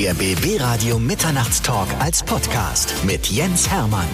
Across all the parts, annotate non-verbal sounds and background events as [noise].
Der BB Radio Mitternachtstalk als Podcast mit Jens Hermann.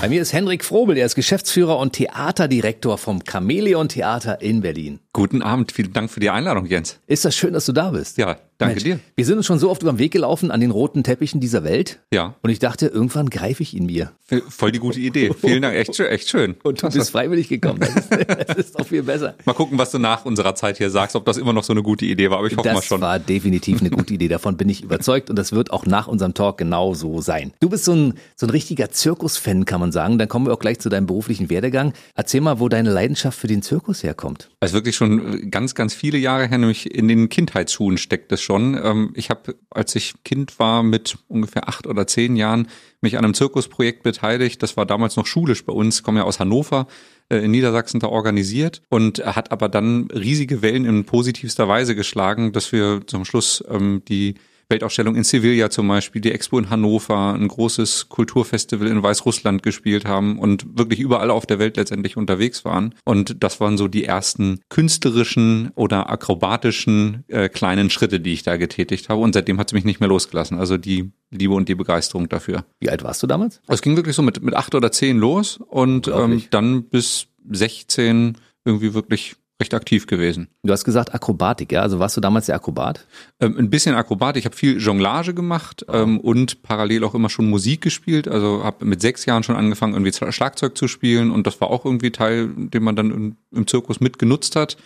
Bei mir ist Henrik Frobel, er ist Geschäftsführer und Theaterdirektor vom Chamäleon Theater in Berlin. Guten Abend, vielen Dank für die Einladung, Jens. Ist das schön, dass du da bist? Ja, danke Mensch, dir. Wir sind uns schon so oft über den Weg gelaufen an den roten Teppichen dieser Welt. Ja. Und ich dachte, irgendwann greife ich ihn mir. Voll die gute Idee. Vielen Dank, echt, schön- echt schön. Und du bist freiwillig gekommen. Das ist, [laughs] das ist doch viel besser. Mal gucken, was du nach unserer Zeit hier sagst, ob das immer noch so eine gute Idee war, aber ich hoffe mal Das schon. war definitiv eine gute Idee. Davon bin ich überzeugt und das wird auch nach unserem Talk genau so sein. Du bist so ein, so ein richtiger Zirkusfan, kann man sagen. Dann kommen wir auch gleich zu deinem beruflichen Werdegang. Erzähl mal, wo deine Leidenschaft für den Zirkus herkommt. Also wirklich schon ganz, ganz viele Jahre her, nämlich in den Kindheitsschuhen steckt es schon. Ähm, Ich habe, als ich Kind war, mit ungefähr acht oder zehn Jahren mich an einem Zirkusprojekt beteiligt. Das war damals noch schulisch bei uns, komme ja aus Hannover, äh, in Niedersachsen da organisiert und hat aber dann riesige Wellen in positivster Weise geschlagen, dass wir zum Schluss ähm, die Weltausstellung in Sevilla zum Beispiel, die Expo in Hannover, ein großes Kulturfestival in Weißrussland gespielt haben und wirklich überall auf der Welt letztendlich unterwegs waren. Und das waren so die ersten künstlerischen oder akrobatischen äh, kleinen Schritte, die ich da getätigt habe. Und seitdem hat es mich nicht mehr losgelassen. Also die Liebe und die Begeisterung dafür. Wie alt warst du damals? Es ging wirklich so mit, mit acht oder zehn los und ähm, dann bis 16 irgendwie wirklich recht aktiv gewesen. Du hast gesagt Akrobatik, ja? Also warst du damals der Akrobat? Ähm, ein bisschen Akrobat. Ich habe viel Jonglage gemacht ähm, und parallel auch immer schon Musik gespielt. Also habe mit sechs Jahren schon angefangen, irgendwie Schla- Schlagzeug zu spielen und das war auch irgendwie Teil, den man dann im, im Zirkus mitgenutzt hat.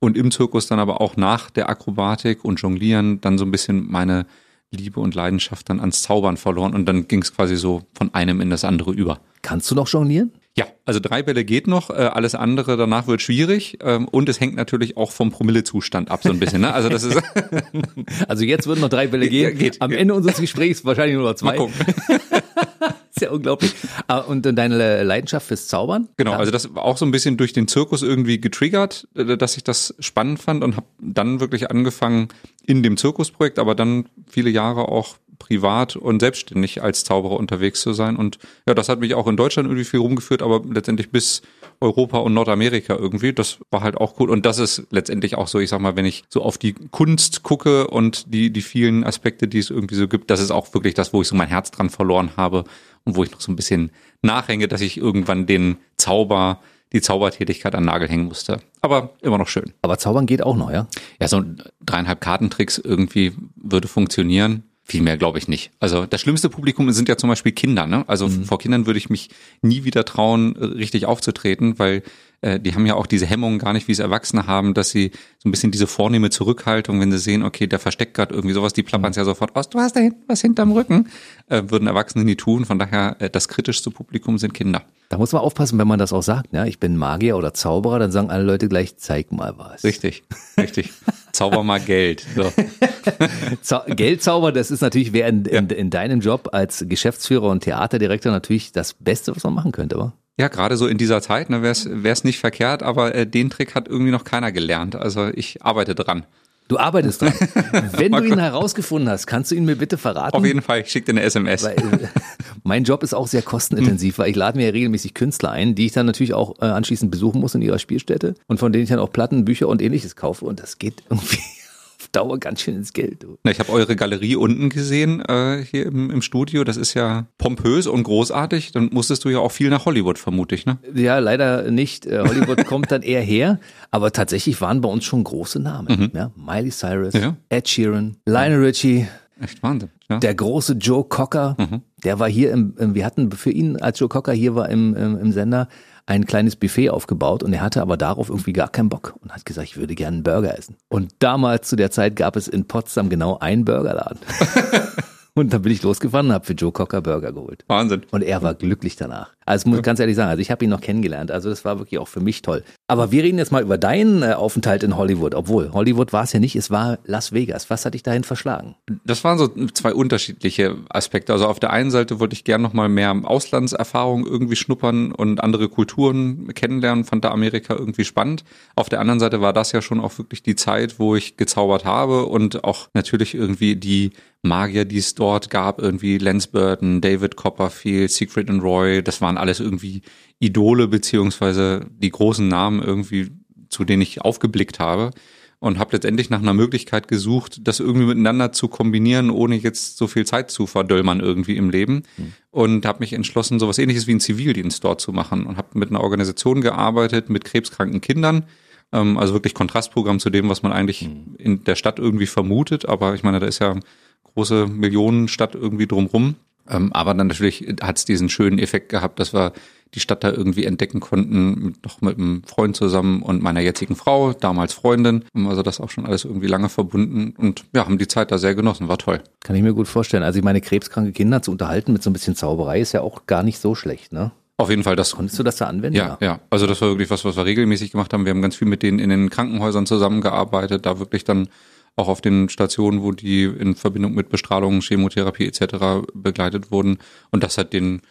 Und im Zirkus dann aber auch nach der Akrobatik und Jonglieren dann so ein bisschen meine Liebe und Leidenschaft dann ans Zaubern verloren und dann ging es quasi so von einem in das andere über. Kannst du noch jonglieren? Ja, also drei Bälle geht noch, äh, alles andere danach wird schwierig ähm, und es hängt natürlich auch vom Promillezustand ab so ein bisschen. Ne? Also das ist [laughs] Also jetzt würden noch drei Bälle gehen. geht. Am Ende unseres Gesprächs wahrscheinlich nur noch zwei. mal gucken. [laughs] ist ja unglaublich. Ah, Und deine Leidenschaft fürs Zaubern? Genau, also das war auch so ein bisschen durch den Zirkus irgendwie getriggert, äh, dass ich das spannend fand und habe dann wirklich angefangen in dem Zirkusprojekt, aber dann viele Jahre auch privat und selbstständig als Zauberer unterwegs zu sein. Und ja, das hat mich auch in Deutschland irgendwie viel rumgeführt, aber letztendlich bis Europa und Nordamerika irgendwie. Das war halt auch cool. Und das ist letztendlich auch so, ich sag mal, wenn ich so auf die Kunst gucke und die, die vielen Aspekte, die es irgendwie so gibt, das ist auch wirklich das, wo ich so mein Herz dran verloren habe und wo ich noch so ein bisschen nachhänge, dass ich irgendwann den Zauber, die Zaubertätigkeit an Nagel hängen musste. Aber immer noch schön. Aber Zaubern geht auch noch, ja? Ja, so dreieinhalb Kartentricks irgendwie würde funktionieren. Viel mehr glaube ich nicht. Also das schlimmste Publikum sind ja zum Beispiel Kinder. Ne? Also vor Kindern würde ich mich nie wieder trauen, äh, richtig aufzutreten, weil äh, die haben ja auch diese Hemmungen gar nicht, wie es Erwachsene haben, dass sie so ein bisschen diese vornehme Zurückhaltung, wenn sie sehen, okay, der versteckt gerade irgendwie sowas, die plappern es ja sofort aus, du hast da hinten was hinterm Rücken, äh, würden Erwachsene nie tun. Von daher, äh, das kritischste Publikum sind Kinder. Da muss man aufpassen, wenn man das auch sagt. Ja? Ich bin Magier oder Zauberer, dann sagen alle Leute gleich, zeig mal was. Richtig, richtig. [laughs] Zauber mal Geld. So. [laughs] Zau Geldzauber, das ist natürlich, wäre in, in, in deinem Job als Geschäftsführer und Theaterdirektor natürlich das Beste, was man machen könnte, aber? Ja, gerade so in dieser Zeit ne, wäre es nicht verkehrt, aber äh, den Trick hat irgendwie noch keiner gelernt. Also ich arbeite dran. Du arbeitest dran. [laughs] Wenn du ihn herausgefunden hast, kannst du ihn mir bitte verraten? Auf jeden Fall, ich schicke dir eine SMS. Weil, äh, mein Job ist auch sehr kostenintensiv, weil ich lade mir ja regelmäßig Künstler ein, die ich dann natürlich auch äh, anschließend besuchen muss in ihrer Spielstätte und von denen ich dann auch Platten, Bücher und ähnliches kaufe und das geht irgendwie auf Dauer ganz schön ins Geld. Du. Na, Ich habe eure Galerie unten gesehen, äh, hier im, im Studio. Das ist ja pompös und großartig. Dann musstest du ja auch viel nach Hollywood, vermute ich, ne? Ja, leider nicht. Äh, Hollywood [laughs] kommt dann eher her, aber tatsächlich waren bei uns schon große Namen. Ja? Miley Cyrus, Ja. Ed Sheeran, Lionel Richie, Echt Wahnsinn. Ja. der große Joe Cocker, der war hier im, im, wir hatten für ihn, als Joe Cocker hier war im, im, im Sender, ein kleines Buffet aufgebaut und er hatte aber darauf irgendwie gar keinen Bock und hat gesagt, ich würde gerne einen Burger essen. Und damals zu der Zeit gab es in Potsdam genau einen Burgerladen. [laughs] und dann bin ich losgefahren und habe für Joe Cocker Burger geholt. Wahnsinn. Und er war glücklich danach. Also muss ich ganz ehrlich sagen, also ich habe ihn noch kennengelernt. Also das war wirklich auch für mich toll. Aber wir reden jetzt mal über deinen äh, Aufenthalt in Hollywood. Obwohl, Hollywood war es ja nicht, es war Las Vegas. Was hat dich dahin verschlagen? Das waren so zwei unterschiedliche Aspekte. Also auf der einen Seite wollte ich gern noch mal mehr Auslandserfahrung irgendwie schnuppern und andere Kulturen kennenlernen, fand da Amerika irgendwie spannend. Auf der anderen Seite war das ja schon auch wirklich die Zeit, wo ich gezaubert habe und auch natürlich irgendwie die Magier, die es dort gab, irgendwie Lance Burton, David Copperfield, Siegfried and Roy, das waren alles irgendwie Idole beziehungsweise die großen Namen irgendwie, zu denen ich aufgeblickt habe. und habe letztendlich nach einer Möglichkeit gesucht, das irgendwie miteinander zu kombinieren, ohne jetzt so viel Zeit zu verdöllmern irgendwie im Leben. Mhm. Und habe mich entschlossen, sowas ähnliches wie einen Zivildienst dort zu machen und habe mit einer Organisation gearbeitet mit krebskranken Kindern. Ähm, also wirklich Kontrastprogramm zu dem, was man eigentlich mhm. in der Stadt irgendwie vermutet. Aber ich meine, da ist ja große Millionenstadt irgendwie drumrum. Ähm, aber dann natürlich hat es diesen schönen Effekt gehabt, dass wir die Stadt da irgendwie entdecken konnten, noch mit einem Freund zusammen und meiner jetzigen Frau, damals Freundin. Also das auch schon alles irgendwie lange verbunden und ja, haben die Zeit da sehr genossen, war toll. Kann ich mir gut vorstellen. Also ich meine, krebskranke Kinder zu unterhalten mit so ein bisschen Zauberei ist ja auch gar nicht so schlecht, ne? Auf jeden Fall, das. Konntest du das da anwenden? Ja, ja, Also das war wirklich was, was wir regelmäßig gemacht haben. Wir haben ganz viel mit denen in den Krankenhäusern zusammengearbeitet, da wirklich dann auch auf den Stationen, wo die in Verbindung mit Bestrahlung, Chemotherapie etc. begleitet wurden. Und das hat den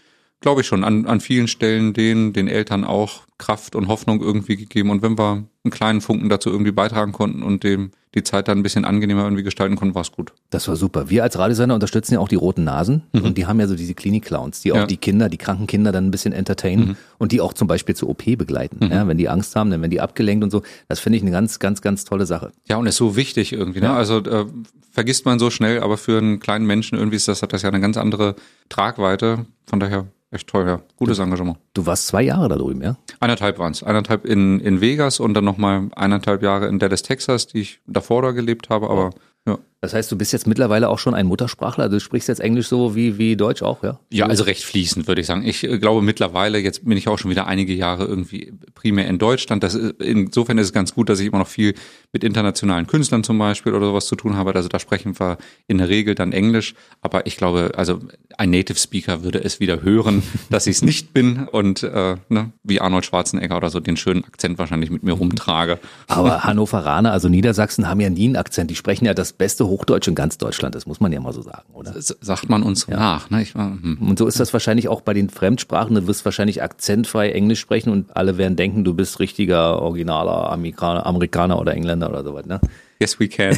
glaube ich schon, an, an vielen Stellen den, den Eltern auch Kraft und Hoffnung irgendwie gegeben. Und wenn wir einen kleinen Funken dazu irgendwie beitragen konnten und dem die Zeit dann ein bisschen angenehmer irgendwie gestalten konnten, war es gut. Das war super. Wir als Radiosender unterstützen ja auch die Roten Nasen mhm. und die haben ja so diese Klinik-Clowns, die auch ja. die Kinder, die kranken Kinder dann ein bisschen entertainen mhm. und die auch zum Beispiel zur OP begleiten. Mhm. Ja, wenn die Angst haben, dann werden die abgelenkt und so. Das finde ich eine ganz, ganz, ganz tolle Sache. Ja, und ist so wichtig irgendwie. Ne? Ja. Also äh, vergisst man so schnell, aber für einen kleinen Menschen irgendwie ist das, hat das ja eine ganz andere Tragweite. Von daher Echt toll, ja. Gutes Engagement. Du warst zwei Jahre da drüben, ja? Eineinhalb waren es. Eineinhalb in, in Vegas und dann nochmal eineinhalb Jahre in Dallas, Texas, die ich davor da gelebt habe, aber ja. Das heißt, du bist jetzt mittlerweile auch schon ein Muttersprachler. Du sprichst jetzt Englisch so wie, wie Deutsch auch, ja? Ja, also recht fließend, würde ich sagen. Ich äh, glaube mittlerweile, jetzt bin ich auch schon wieder einige Jahre irgendwie primär in Deutschland. Das ist, insofern ist es ganz gut, dass ich immer noch viel mit internationalen Künstlern zum Beispiel oder sowas zu tun habe. Also da sprechen wir in der Regel dann Englisch. Aber ich glaube, also ein Native Speaker würde es wieder hören, [laughs] dass ich es nicht bin und äh, ne, wie Arnold Schwarzenegger oder so den schönen Akzent wahrscheinlich mit mir rumtrage. Aber Hannoveraner, also Niedersachsen, haben ja nie einen Akzent. Die sprechen ja das beste Hochdeutsch in ganz Deutschland, das muss man ja mal so sagen, oder? Das sagt man uns ja. nach. Ne? Ich, hm. Und so ist das wahrscheinlich auch bei den Fremdsprachen. Du wirst wahrscheinlich akzentfrei Englisch sprechen und alle werden denken, du bist richtiger, originaler Amerikaner, Amerikaner oder Engländer oder sowas. Ne? Yes, we can. [laughs]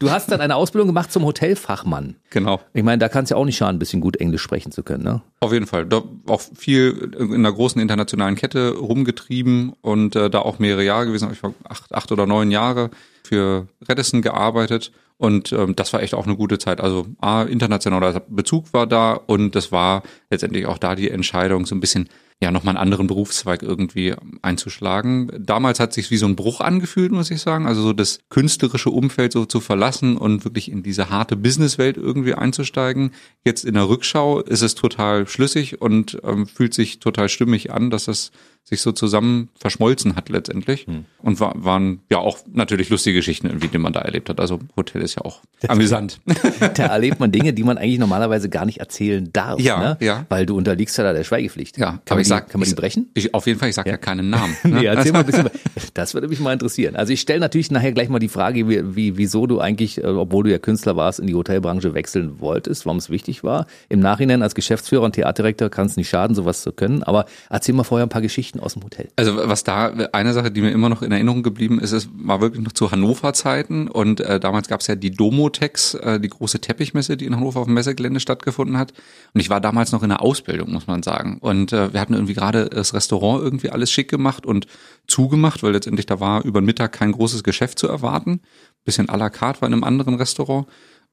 du hast dann eine Ausbildung gemacht zum Hotelfachmann. Genau. Ich meine, da kann es ja auch nicht schaden, ein bisschen gut Englisch sprechen zu können, ne? Auf jeden Fall. Da auch viel in einer großen internationalen Kette rumgetrieben und äh, da auch mehrere Jahre gewesen. Ich war acht, acht oder neun Jahre für Redison gearbeitet. Und ähm, das war echt auch eine gute Zeit. Also A, internationaler Bezug war da und das war letztendlich auch da die Entscheidung, so ein bisschen ja nochmal einen anderen Berufszweig irgendwie einzuschlagen. Damals hat sich wie so ein Bruch angefühlt, muss ich sagen. Also so das künstlerische Umfeld so zu verlassen und wirklich in diese harte Businesswelt irgendwie einzusteigen. Jetzt in der Rückschau ist es total schlüssig und ähm, fühlt sich total stimmig an, dass das sich so zusammen verschmolzen hat letztendlich. Hm. Und war, waren ja auch natürlich lustige Geschichten, irgendwie, die man da erlebt hat. Also Hotel ist ja auch amüsant. [laughs] Da erlebt man Dinge, die man eigentlich normalerweise gar nicht erzählen darf. Ja, ne? ja. Weil du unterliegst ja da der Schweigepflicht. Ja, kann man, ich sag, kann man die brechen? Ich, auf jeden Fall, ich sage ja. ja. keinen Namen. [laughs] Ne? nee, erzähl mal ein bisschen. Das würde mich mal interessieren. Also ich stelle natürlich nachher gleich mal die Frage, wie, wie, wieso du eigentlich, äh, obwohl du ja Künstler warst, in die Hotelbranche wechseln wolltest, warum es wichtig war. Im Nachhinein als Geschäftsführer und Theaterdirektor kann es nicht schaden, sowas zu können. Aber erzähl mal vorher ein paar Geschichten aus dem Hotel. Also was da eine Sache, die mir immer noch in Erinnerung geblieben ist, es war wirklich noch zu Hannover-Zeiten und äh, damals gab es ja die Domotex, äh, die große Teppichmesse, die in Hannover auf dem Messegelände stattgefunden hat. Und ich war damals noch in der Ausbildung, muss man sagen. Und äh, wir hatten irgendwie gerade das Restaurant irgendwie alles schick gemacht und zugemacht, weil letztendlich da war über den Mittag kein großes Geschäft zu erwarten. Bisschen à la carte war in einem anderen Restaurant.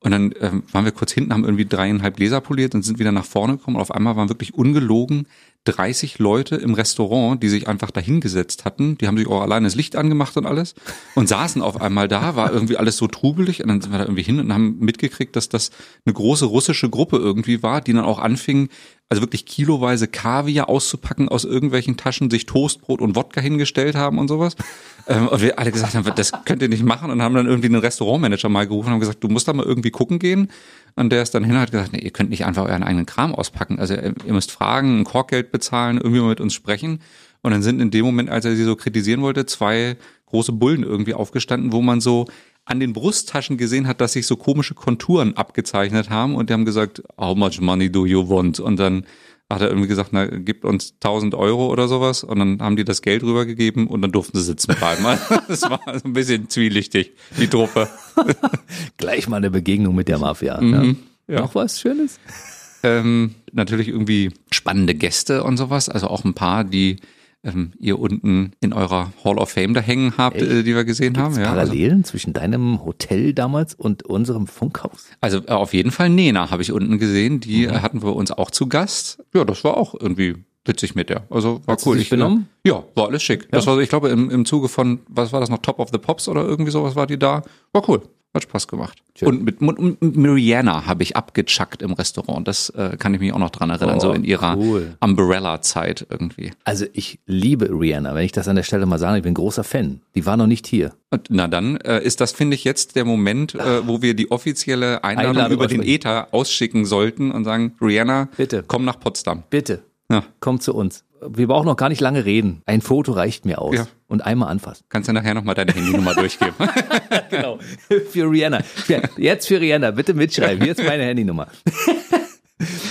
Und dann ähm, waren wir kurz hinten, haben irgendwie dreieinhalb Gläser poliert und sind wieder nach vorne gekommen. Und auf einmal waren wirklich ungelogen 30 Leute im Restaurant, die sich einfach dahingesetzt hatten. Die haben sich auch alleine das Licht angemacht und alles und saßen auf einmal da, war irgendwie alles so trubelig und dann sind wir da irgendwie hin und haben mitgekriegt, dass das eine große russische Gruppe irgendwie war, die dann auch anfing, also wirklich kiloweise Kaviar auszupacken aus irgendwelchen Taschen, sich Toastbrot und Wodka hingestellt haben und sowas. Ähm, und wir alle gesagt haben, das könnt ihr nicht machen und haben dann irgendwie einen Restaurantmanager mal gerufen und haben gesagt, du musst da mal irgendwie gucken gehen. Und der ist dann hin und hat gesagt, nee, ihr könnt nicht einfach euren eigenen Kram auspacken. Also ihr müsst fragen, ein Korkgeld bezahlen, irgendwie mal mit uns sprechen. Und dann sind in dem Moment, als er sie so kritisieren wollte, zwei große Bullen irgendwie aufgestanden, wo man so an den Brusttaschen gesehen hat, dass sich so komische Konturen abgezeichnet haben und die haben gesagt, how much money do you want? Und dann hat er irgendwie gesagt, na, gibt uns 1000 Euro oder sowas und dann haben die das Geld rübergegeben und dann durften sie sitzen bleiben. [laughs] [laughs] das war so ein bisschen zwielichtig, die Truppe. [laughs] Gleich mal eine Begegnung mit der Mafia. Mhm, ja. Noch was Schönes? Ähm, natürlich irgendwie spannende Gäste und sowas, also auch ein paar, die ähm, ihr unten in eurer Hall of Fame da hängen habt, äh, die wir gesehen Gibt's haben. Ja, also, Parallelen zwischen deinem Hotel damals und unserem Funkhaus? also äh, auf jeden Fall Nena habe ich unten gesehen. Die Mhm. hatten wir uns auch zu Gast. Ja, das war auch irgendwie witzig mit der. Also war Hat sie cool. sich Ich, benommen? Ja, war alles schick. Das war, ich glaube, im, im Zuge von, was war das noch, Top of the Pops oder irgendwie sowas war die da. War cool. Hat Spaß gemacht. Schön. Und mit, mit, mit Mariana habe ich abgechuckt im Restaurant. Das äh, kann ich mich auch noch dran erinnern, Oh, so in ihrer cool. Umbrella-Zeit irgendwie. Also ich liebe Rihanna, wenn ich das an der Stelle mal sage, ich bin großer Fan. Die war noch nicht hier. Und na dann äh, ist das, finde ich, jetzt der Moment, äh, wo wir die offizielle Einladung, Einladung über den. Ether ausschicken sollten und sagen, Rihanna, Bitte. komm nach Potsdam. Bitte, Ja. komm zu uns. Wir brauchen noch gar nicht lange reden. Ein Foto reicht mir aus. Ja. Und einmal anfassen. Kannst du nachher nochmal deine Handynummer [laughs] durchgeben. [laughs] [laughs] Für Rihanna. Jetzt für Rihanna, bitte mitschreiben. Hier ist meine Handynummer. [laughs]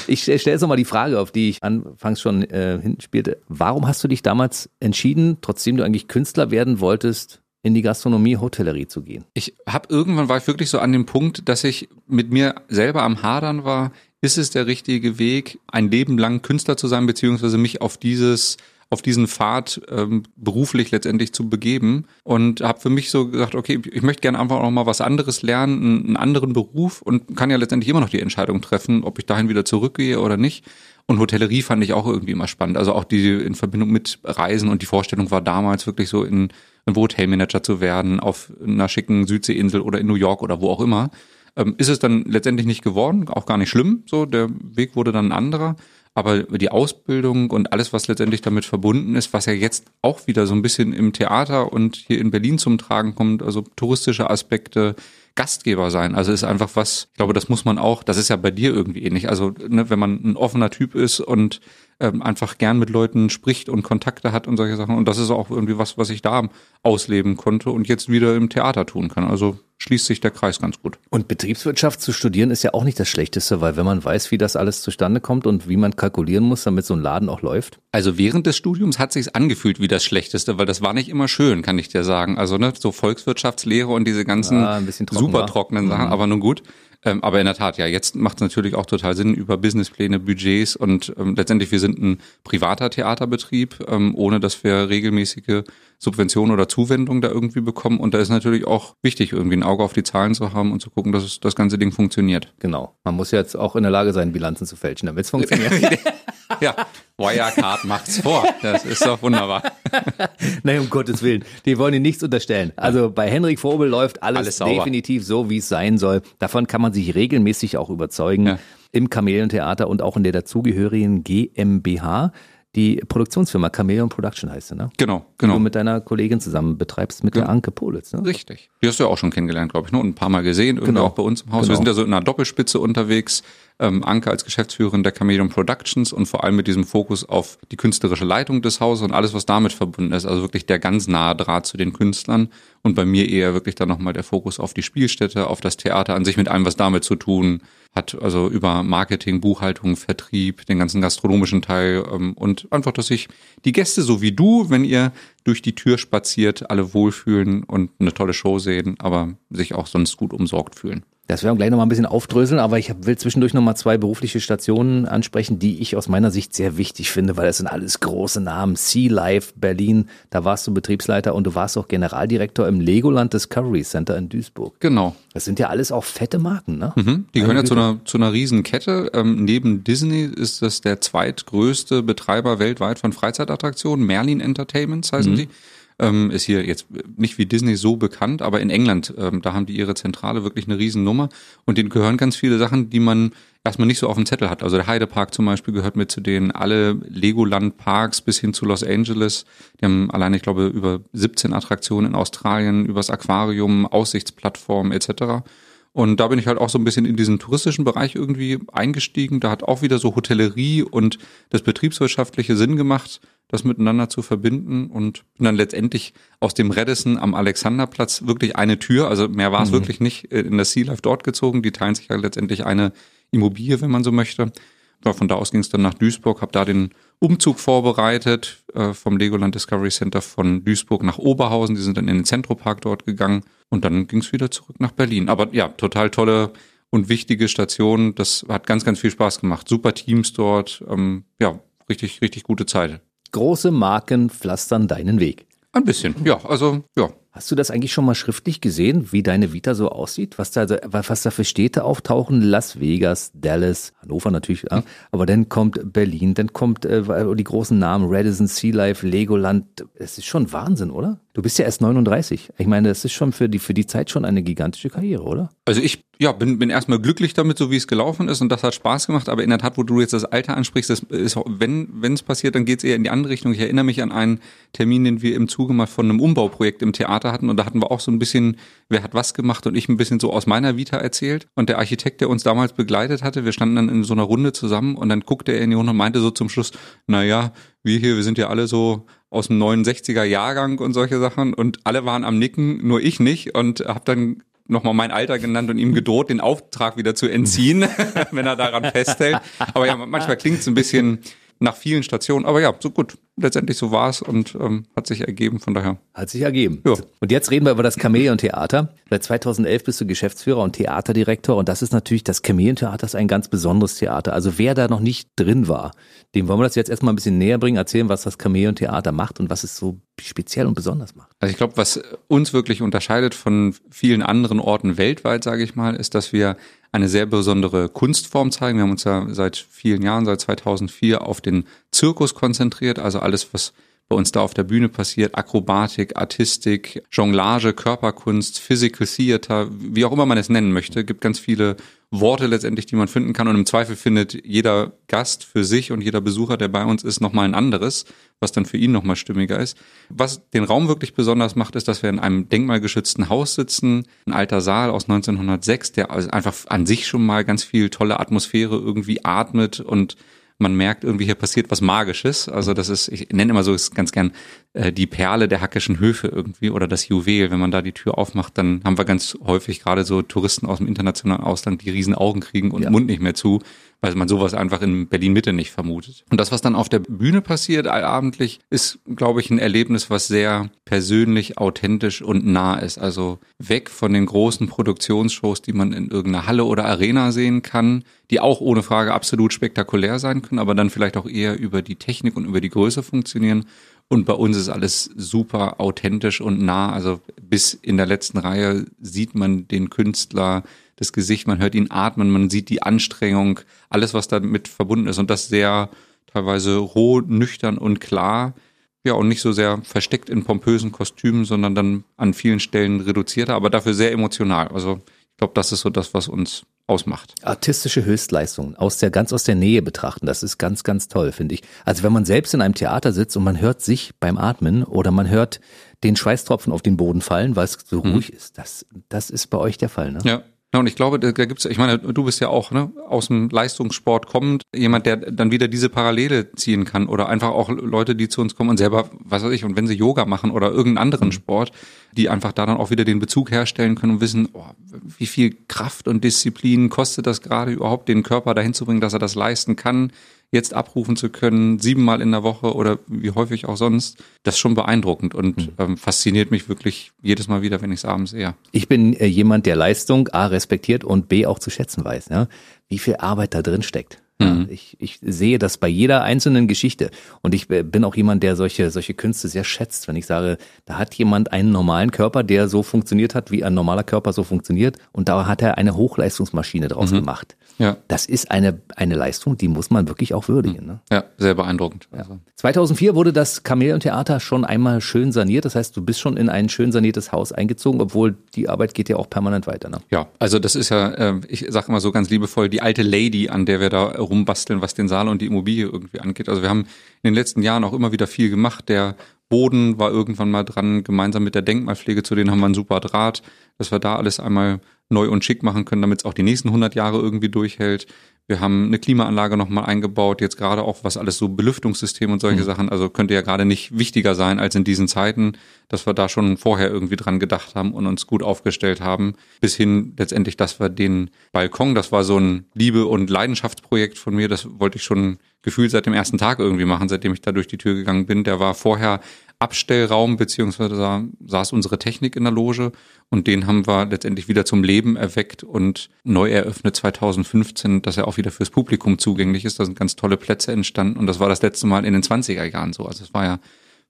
Ich stelle jetzt nochmal die Frage, auf die ich anfangs schon äh, hinten spielte. Warum hast du dich damals entschieden, trotzdem du eigentlich Künstler werden wolltest, in die Gastronomie, Hotellerie zu gehen? Ich habe irgendwann war ich wirklich so an dem Punkt, dass ich mit mir selber am Hadern war, ist es der richtige Weg, ein Leben lang Künstler zu sein, beziehungsweise mich auf dieses auf diesen Pfad ähm, beruflich letztendlich zu begeben und habe für mich so gesagt, okay, ich möchte gerne einfach auch mal was anderes lernen, einen, einen anderen Beruf und kann ja letztendlich immer noch die Entscheidung treffen, ob ich dahin wieder zurückgehe oder nicht. Und Hotellerie fand ich auch irgendwie immer spannend. Also auch die in Verbindung mit Reisen und die Vorstellung war damals wirklich so in ein Hotelmanager zu werden auf einer schicken Südseeinsel oder in New York oder wo auch immer. Ähm, ist es dann letztendlich nicht geworden, auch gar nicht schlimm. So, der Weg wurde dann ein anderer. Aber die Ausbildung und alles, was letztendlich damit verbunden ist, was ja jetzt auch wieder so ein bisschen im Theater und hier in Berlin zum Tragen kommt, also touristische Aspekte, Gastgeber sein. Also ist einfach was, ich glaube, das muss man auch, das ist ja bei dir irgendwie ähnlich. Also, ne, wenn man ein offener Typ ist und ähm, einfach gern mit Leuten spricht und Kontakte hat und solche Sachen. Und das ist auch irgendwie was, was ich da ausleben konnte und jetzt wieder im Theater tun kann. Also schließt sich der Kreis ganz gut. Und Betriebswirtschaft zu studieren ist ja auch nicht das Schlechteste, weil wenn man weiß, wie das alles zustande kommt und wie man kalkulieren muss, damit so ein Laden auch läuft. Also während des Studiums hat sich's angefühlt wie das Schlechteste, weil das war nicht immer schön, kann ich dir sagen. Also ne, so Volkswirtschaftslehre und diese ganzen bisschen trocken, super wa? trockenen Sachen, aber nun gut. Ähm, aber in der Tat, ja, jetzt macht es natürlich auch total Sinn über Businesspläne, Budgets und ähm, letztendlich wir sind ein privater Theaterbetrieb, ähm, ohne dass wir regelmäßige Subventionen oder Zuwendungen da irgendwie bekommen. Und da ist natürlich auch wichtig, irgendwie ein Auge auf die Zahlen zu haben und zu gucken, dass das ganze Ding funktioniert. Genau. Man muss jetzt auch in der Lage sein, Bilanzen zu fälschen, damit es funktioniert. [laughs] Ja, Wirecard macht's vor. Das ist doch wunderbar. [laughs] Nein, um Gottes Willen. Die wollen Ihnen nichts unterstellen. Also bei Henrik Vogel läuft alles, Alles definitiv so, wie es sein soll. Davon kann man sich regelmäßig auch überzeugen. Ja. Im Chamäleon-Theater und auch in der dazugehörigen GmbH. Die Produktionsfirma Chameleon Production heißt sie, ne? Genau, Die genau. du mit deiner Kollegin zusammen betreibst, mit der Anke Politz, ne? Richtig. Die hast du ja auch schon kennengelernt, glaube ich, ne? und ein paar Mal gesehen, irgendwie Genau. auch bei uns im Haus. Genau. Wir sind ja so in einer Doppelspitze unterwegs. Ähm, Anke als Geschäftsführerin der Chameleon Productions und vor allem mit diesem Fokus auf die künstlerische Leitung des Hauses und alles, was damit verbunden ist. Also wirklich der ganz nahe Draht zu den Künstlern. Und bei mir eher wirklich dann nochmal der Fokus auf die Spielstätte, auf das Theater an sich mit allem, was damit zu tun hat. Also über Marketing, Buchhaltung, Vertrieb, den ganzen gastronomischen Teil ähm, und einfach, dass sich die Gäste so wie du, wenn ihr durch die Tür spaziert, alle wohlfühlen und eine tolle Show sehen, aber sich auch sonst gut umsorgt fühlen. Das werden wir gleich nochmal ein bisschen aufdröseln, aber ich will zwischendurch nochmal zwei berufliche Stationen ansprechen, die ich aus meiner Sicht sehr wichtig finde, weil das sind alles große Namen. Sea Life Berlin, da warst du Betriebsleiter und du warst auch Generaldirektor im Legoland Discovery Center in Duisburg. Genau. Das sind ja alles auch fette Marken, ne? Mhm. Die gehören ja zu einer, zu einer riesen Kette. Ähm, neben Disney ist das der zweitgrößte Betreiber weltweit von Freizeitattraktionen. Merlin Entertainments heißen die. Ähm, ist hier jetzt nicht wie Disney so bekannt, aber in England, ähm, da haben die ihre Zentrale wirklich eine riesen Nummer. Und denen gehören ganz viele Sachen, die man erstmal nicht so auf dem Zettel hat. Also der Heidepark zum Beispiel gehört mit zu denen, alle Legoland-Parks bis hin zu Los Angeles. Die haben alleine, ich glaube, über 17 Attraktionen in Australien, übers Aquarium, Aussichtsplattformen etc. Und da bin ich halt auch so ein bisschen in diesen touristischen Bereich irgendwie eingestiegen. Da hat auch wieder so Hotellerie und das betriebswirtschaftliche Sinn gemacht, das miteinander zu verbinden und bin dann letztendlich aus dem Redison am Alexanderplatz wirklich eine Tür, also mehr war es wirklich nicht, äh, in das Sea Life dort gezogen. Die teilen sich ja letztendlich eine Immobilie, wenn man so möchte. Ja, von da aus ging es dann nach Duisburg, habe da den Umzug vorbereitet äh, vom Legoland Discovery Center von Duisburg nach Oberhausen. Die sind dann in den Zentropark dort gegangen und dann ging es wieder zurück nach Berlin. Aber ja, total tolle und wichtige Station. Das hat ganz, ganz viel Spaß gemacht. Super Teams dort. Ähm, ja, richtig, richtig gute Zeit. große Marken pflastern deinen Weg. Ein bisschen, ja, also ja. Hast du das eigentlich schon mal schriftlich gesehen, wie deine Vita so aussieht? Was da, was da für Städte auftauchen? Las Vegas, Dallas, Hannover natürlich, ja. aber dann kommt Berlin, dann kommt äh, die großen Namen, Radisson, Sea Life, Legoland. Es ist schon Wahnsinn, oder? Du bist ja erst 39. Ich meine, das ist schon für die, für die Zeit schon eine gigantische Karriere, oder? Also ich ja, bin, bin erstmal glücklich damit, so wie es gelaufen ist und das hat Spaß gemacht, aber in der Tat, wo du jetzt das Alter ansprichst, das ist, wenn wenn es passiert, dann geht es eher in die andere Richtung. Ich erinnere mich an einen Termin, den wir im Zuge mal von einem Umbauprojekt im Theater hatten und da hatten wir auch so ein bisschen, wer hat was gemacht und ich ein bisschen so aus meiner Vita erzählt und der Architekt, der uns damals begleitet hatte, wir standen dann in so einer Runde zusammen und dann guckte er in die Runde und meinte so zum Schluss, na ja, wir hier, wir sind ja alle so aus dem 69er Jahrgang und solche Sachen und alle waren am Nicken, nur ich nicht und habe dann nochmal mein Alter genannt und ihm gedroht, den Auftrag wieder zu entziehen, [laughs] wenn er daran festhält. Aber ja, manchmal klingt es ein bisschen nach vielen Stationen. Aber ja, so gut. Letztendlich so war es und ähm, hat sich ergeben, von daher. Hat sich ergeben. Ja. Und jetzt reden wir über das Chamäleon-Theater. Seit 2011 bist du Geschäftsführer und Theaterdirektor und das ist natürlich, das Chamäleon-Theater ist ein ganz besonderes Theater. Also wer da noch nicht drin war, dem wollen wir das jetzt erstmal ein bisschen näher bringen, erzählen, was das Chamäleon-Theater macht und was es so speziell und besonders macht. Also ich glaube, was uns wirklich unterscheidet von vielen anderen Orten weltweit, sage ich mal, ist, dass wir eine sehr besondere Kunstform zeigen. Wir haben uns ja seit vielen Jahren, seit 2004, auf den Zirkus konzentriert, also alles, was bei uns da auf der Bühne passiert, Akrobatik, Artistik, Jonglage, Körperkunst, Physical Theater, wie auch immer man es nennen möchte, gibt ganz viele Worte letztendlich, die man finden kann. Und im Zweifel findet jeder Gast für sich und jeder Besucher, der bei uns ist, nochmal ein anderes, was dann für ihn nochmal stimmiger ist. Was den Raum wirklich besonders macht, ist, dass wir in einem denkmalgeschützten Haus sitzen, ein alter Saal aus 1906, der also einfach an sich schon mal ganz viel tolle Atmosphäre irgendwie atmet und man merkt irgendwie, hier passiert was Magisches. Also das ist, ich nenne immer so ganz gern äh, die Perle der hackischen Höfe irgendwie oder das Juwel. Wenn man da die Tür aufmacht, dann haben wir ganz häufig gerade so Touristen aus dem internationalen Ausland, die riesen Augen kriegen und ja. Mund nicht mehr zu, weil man sowas einfach in Berlin Mitte nicht vermutet. Und das, was dann auf der Bühne passiert, allabendlich, ist, glaube ich, ein Erlebnis, was sehr persönlich, authentisch und nah ist. Also weg von den großen Produktionsshows, die man in irgendeiner Halle oder Arena sehen kann, die auch ohne Frage absolut spektakulär sein können, aber dann vielleicht auch eher über die Technik und über die Größe funktionieren. Und bei uns ist alles super authentisch und nah. Also bis in der letzten Reihe sieht man den Künstler, das Gesicht, man hört ihn atmen, man sieht die Anstrengung, alles, was damit verbunden ist und das sehr teilweise roh, nüchtern und klar. Ja, und nicht so sehr versteckt in pompösen Kostümen, sondern dann an vielen Stellen reduzierter, aber dafür sehr emotional. Also ich glaube, das ist so das, was uns ausmacht. Artistische Höchstleistungen aus der ganz aus der Nähe betrachten, das ist ganz ganz toll, finde ich. Also wenn man selbst in einem Theater sitzt und man hört sich beim Atmen oder man hört den Schweißtropfen auf den Boden fallen, weil es so mhm. ruhig ist, das das ist bei euch der Fall, ne? Ja, ja, und ich glaube, da gibt's, ich meine, du bist ja auch ne, aus dem Leistungssport kommend, jemand, der dann wieder diese Parallele ziehen kann oder einfach auch Leute, die zu uns kommen und selber, was weiß ich, und wenn sie Yoga machen oder irgendeinen anderen mhm. Sport, die einfach da dann auch wieder den Bezug herstellen können und wissen, oh, wie viel Kraft und Disziplin kostet das gerade überhaupt, den Körper dahin zu bringen, dass er das leisten kann, jetzt abrufen zu können, siebenmal in der Woche oder wie häufig auch sonst, das ist schon beeindruckend und mhm. ähm, fasziniert mich wirklich jedes Mal wieder, wenn ich es abends sehe. Ich bin äh, jemand, der Leistung A respektiert und B auch zu schätzen weiß, ja? wie viel Arbeit da drin steckt. Mhm. Ich, ich sehe das bei jeder einzelnen Geschichte. Und ich äh, bin auch jemand, der solche, solche Künste sehr schätzt, wenn ich sage, da hat jemand einen normalen Körper, der so funktioniert hat, wie ein normaler Körper so funktioniert. Und da hat er eine Hochleistungsmaschine draus mhm. gemacht. Ja. Das ist eine, eine Leistung, die muss man wirklich auch würdigen. Ne? Ja, sehr beeindruckend. Ja. 2004 also. wurde das Chamäleon-Theater schon einmal schön saniert. Das heißt, du bist schon in ein schön saniertes Haus eingezogen, obwohl die Arbeit geht ja auch permanent weiter. Ne? Ja, also das ist ja, äh, ich sage immer so ganz liebevoll, die alte Lady, an der wir da rumbasteln, was den Saal und die Immobilie irgendwie angeht. Also wir haben in den letzten Jahren auch immer wieder viel gemacht. Der Boden war irgendwann mal dran, gemeinsam mit der Denkmalpflege, zu denen haben wir einen super Draht, dass wir da alles einmal neu und schick machen können, damit es auch die nächsten 100 Jahre irgendwie durchhält. Wir haben eine Klimaanlage nochmal eingebaut, jetzt gerade auch was alles so Belüftungssystem und solche mhm. Sachen. Also könnte ja gerade nicht wichtiger sein als in diesen Zeiten, dass wir da schon vorher irgendwie dran gedacht haben und uns gut aufgestellt haben. Bis hin letztendlich, dass wir den Balkon, das war so ein Liebe- und Leidenschaftsprojekt von mir, das wollte ich schon gefühlt seit dem ersten Tag irgendwie machen, seitdem ich da durch die Tür gegangen bin. Der war vorher Abstellraum, beziehungsweise da saß unsere Technik in der Loge und den haben wir letztendlich wieder zum Leben erweckt und neu eröffnet 2015, dass er auch wieder fürs Publikum zugänglich ist. Da sind ganz tolle Plätze entstanden und das war das letzte Mal in den 20er Jahren so. Also es war ja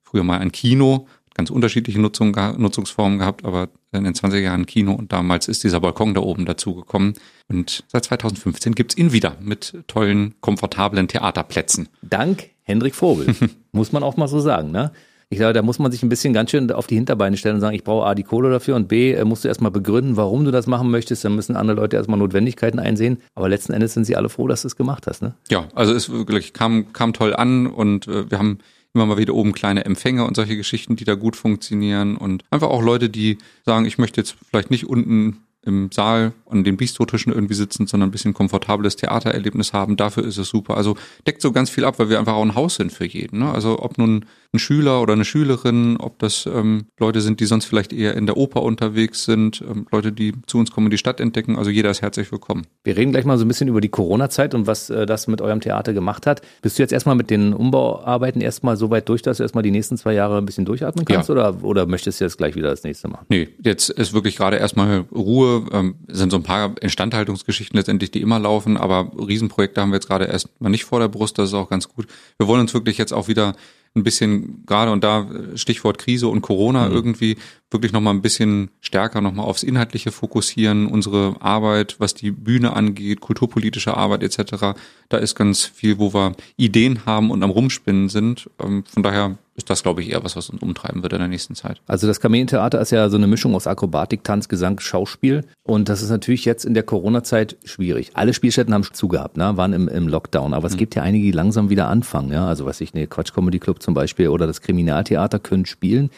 früher mal ein Kino, ganz unterschiedliche Nutzung, Nutzungsformen gehabt, aber in den 20er Jahren Kino und damals ist dieser Balkon da oben dazugekommen. Und seit 2015 gibt's ihn wieder mit tollen, komfortablen Theaterplätzen. Dank Hendrik Vogel, [laughs] muss man auch mal so sagen. Ne? Ich glaube, da muss man sich ein bisschen ganz schön auf die Hinterbeine stellen und sagen, ich brauche A, die Kohle dafür und B, äh, musst du erstmal begründen, warum du das machen möchtest. Dann müssen andere Leute erstmal Notwendigkeiten einsehen. Aber letzten Endes sind sie alle froh, dass du es gemacht hast. Ne? Ja, also es wirklich kam, kam toll an und äh, wir haben immer mal wieder oben kleine Empfänger und solche Geschichten, die da gut funktionieren und einfach auch Leute, die sagen, ich möchte jetzt vielleicht nicht unten im Saal an den Bistrotischen irgendwie sitzen, sondern ein bisschen komfortables Theatererlebnis haben. Dafür ist es super. Also deckt so ganz viel ab, weil wir einfach auch ein Haus sind für jeden. Ne? Also ob nun ein Schüler oder eine Schülerin, ob das ähm, Leute sind, die sonst vielleicht eher in der Oper unterwegs sind, ähm, Leute, die zu uns kommen, die Stadt entdecken. Also jeder ist herzlich willkommen. Wir reden gleich mal so ein bisschen über die Corona-Zeit und was äh, das mit eurem Theater gemacht hat. Bist du jetzt erstmal mit den Umbauarbeiten erstmal so weit durch, dass du erstmal die nächsten zwei Jahre ein bisschen durchatmen kannst ja. oder, oder möchtest du jetzt gleich wieder das nächste machen? Nee, jetzt ist wirklich gerade erstmal Ruhe. Ähm, sind so ein paar Instandhaltungsgeschichten letztendlich, die immer laufen, aber Riesenprojekte haben wir jetzt gerade erstmal nicht vor der Brust. Das ist auch ganz gut. Wir wollen uns wirklich jetzt auch wieder ein bisschen gerade und da Stichwort Krise und Corona mhm. irgendwie wirklich nochmal ein bisschen stärker nochmal aufs Inhaltliche fokussieren, unsere Arbeit, was die Bühne angeht, kulturpolitische Arbeit etc. Da ist ganz viel, wo wir Ideen haben und am Rumspinnen sind. Ähm, von daher ist das, glaube ich, eher was, was uns umtreiben wird in der nächsten Zeit. Also das Kamelientheater ist ja so eine Mischung aus Akrobatik, Tanz, Gesang, Schauspiel. Und das ist natürlich jetzt in der Corona-Zeit schwierig. Alle Spielstätten haben zugehabt, ne? waren im, im Lockdown. Aber es mhm. gibt ja einige, die langsam wieder anfangen. Ja? Also was ich, ne Quatsch Comedy Club zum Beispiel oder das Kriminaltheater können spielen.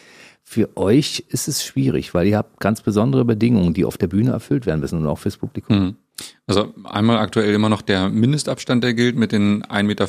Für euch ist es schwierig, weil ihr habt ganz besondere Bedingungen, die auf der Bühne erfüllt werden müssen und auch fürs Publikum. Mhm. Also einmal aktuell immer noch der Mindestabstand, der gilt mit den 1,50 Meter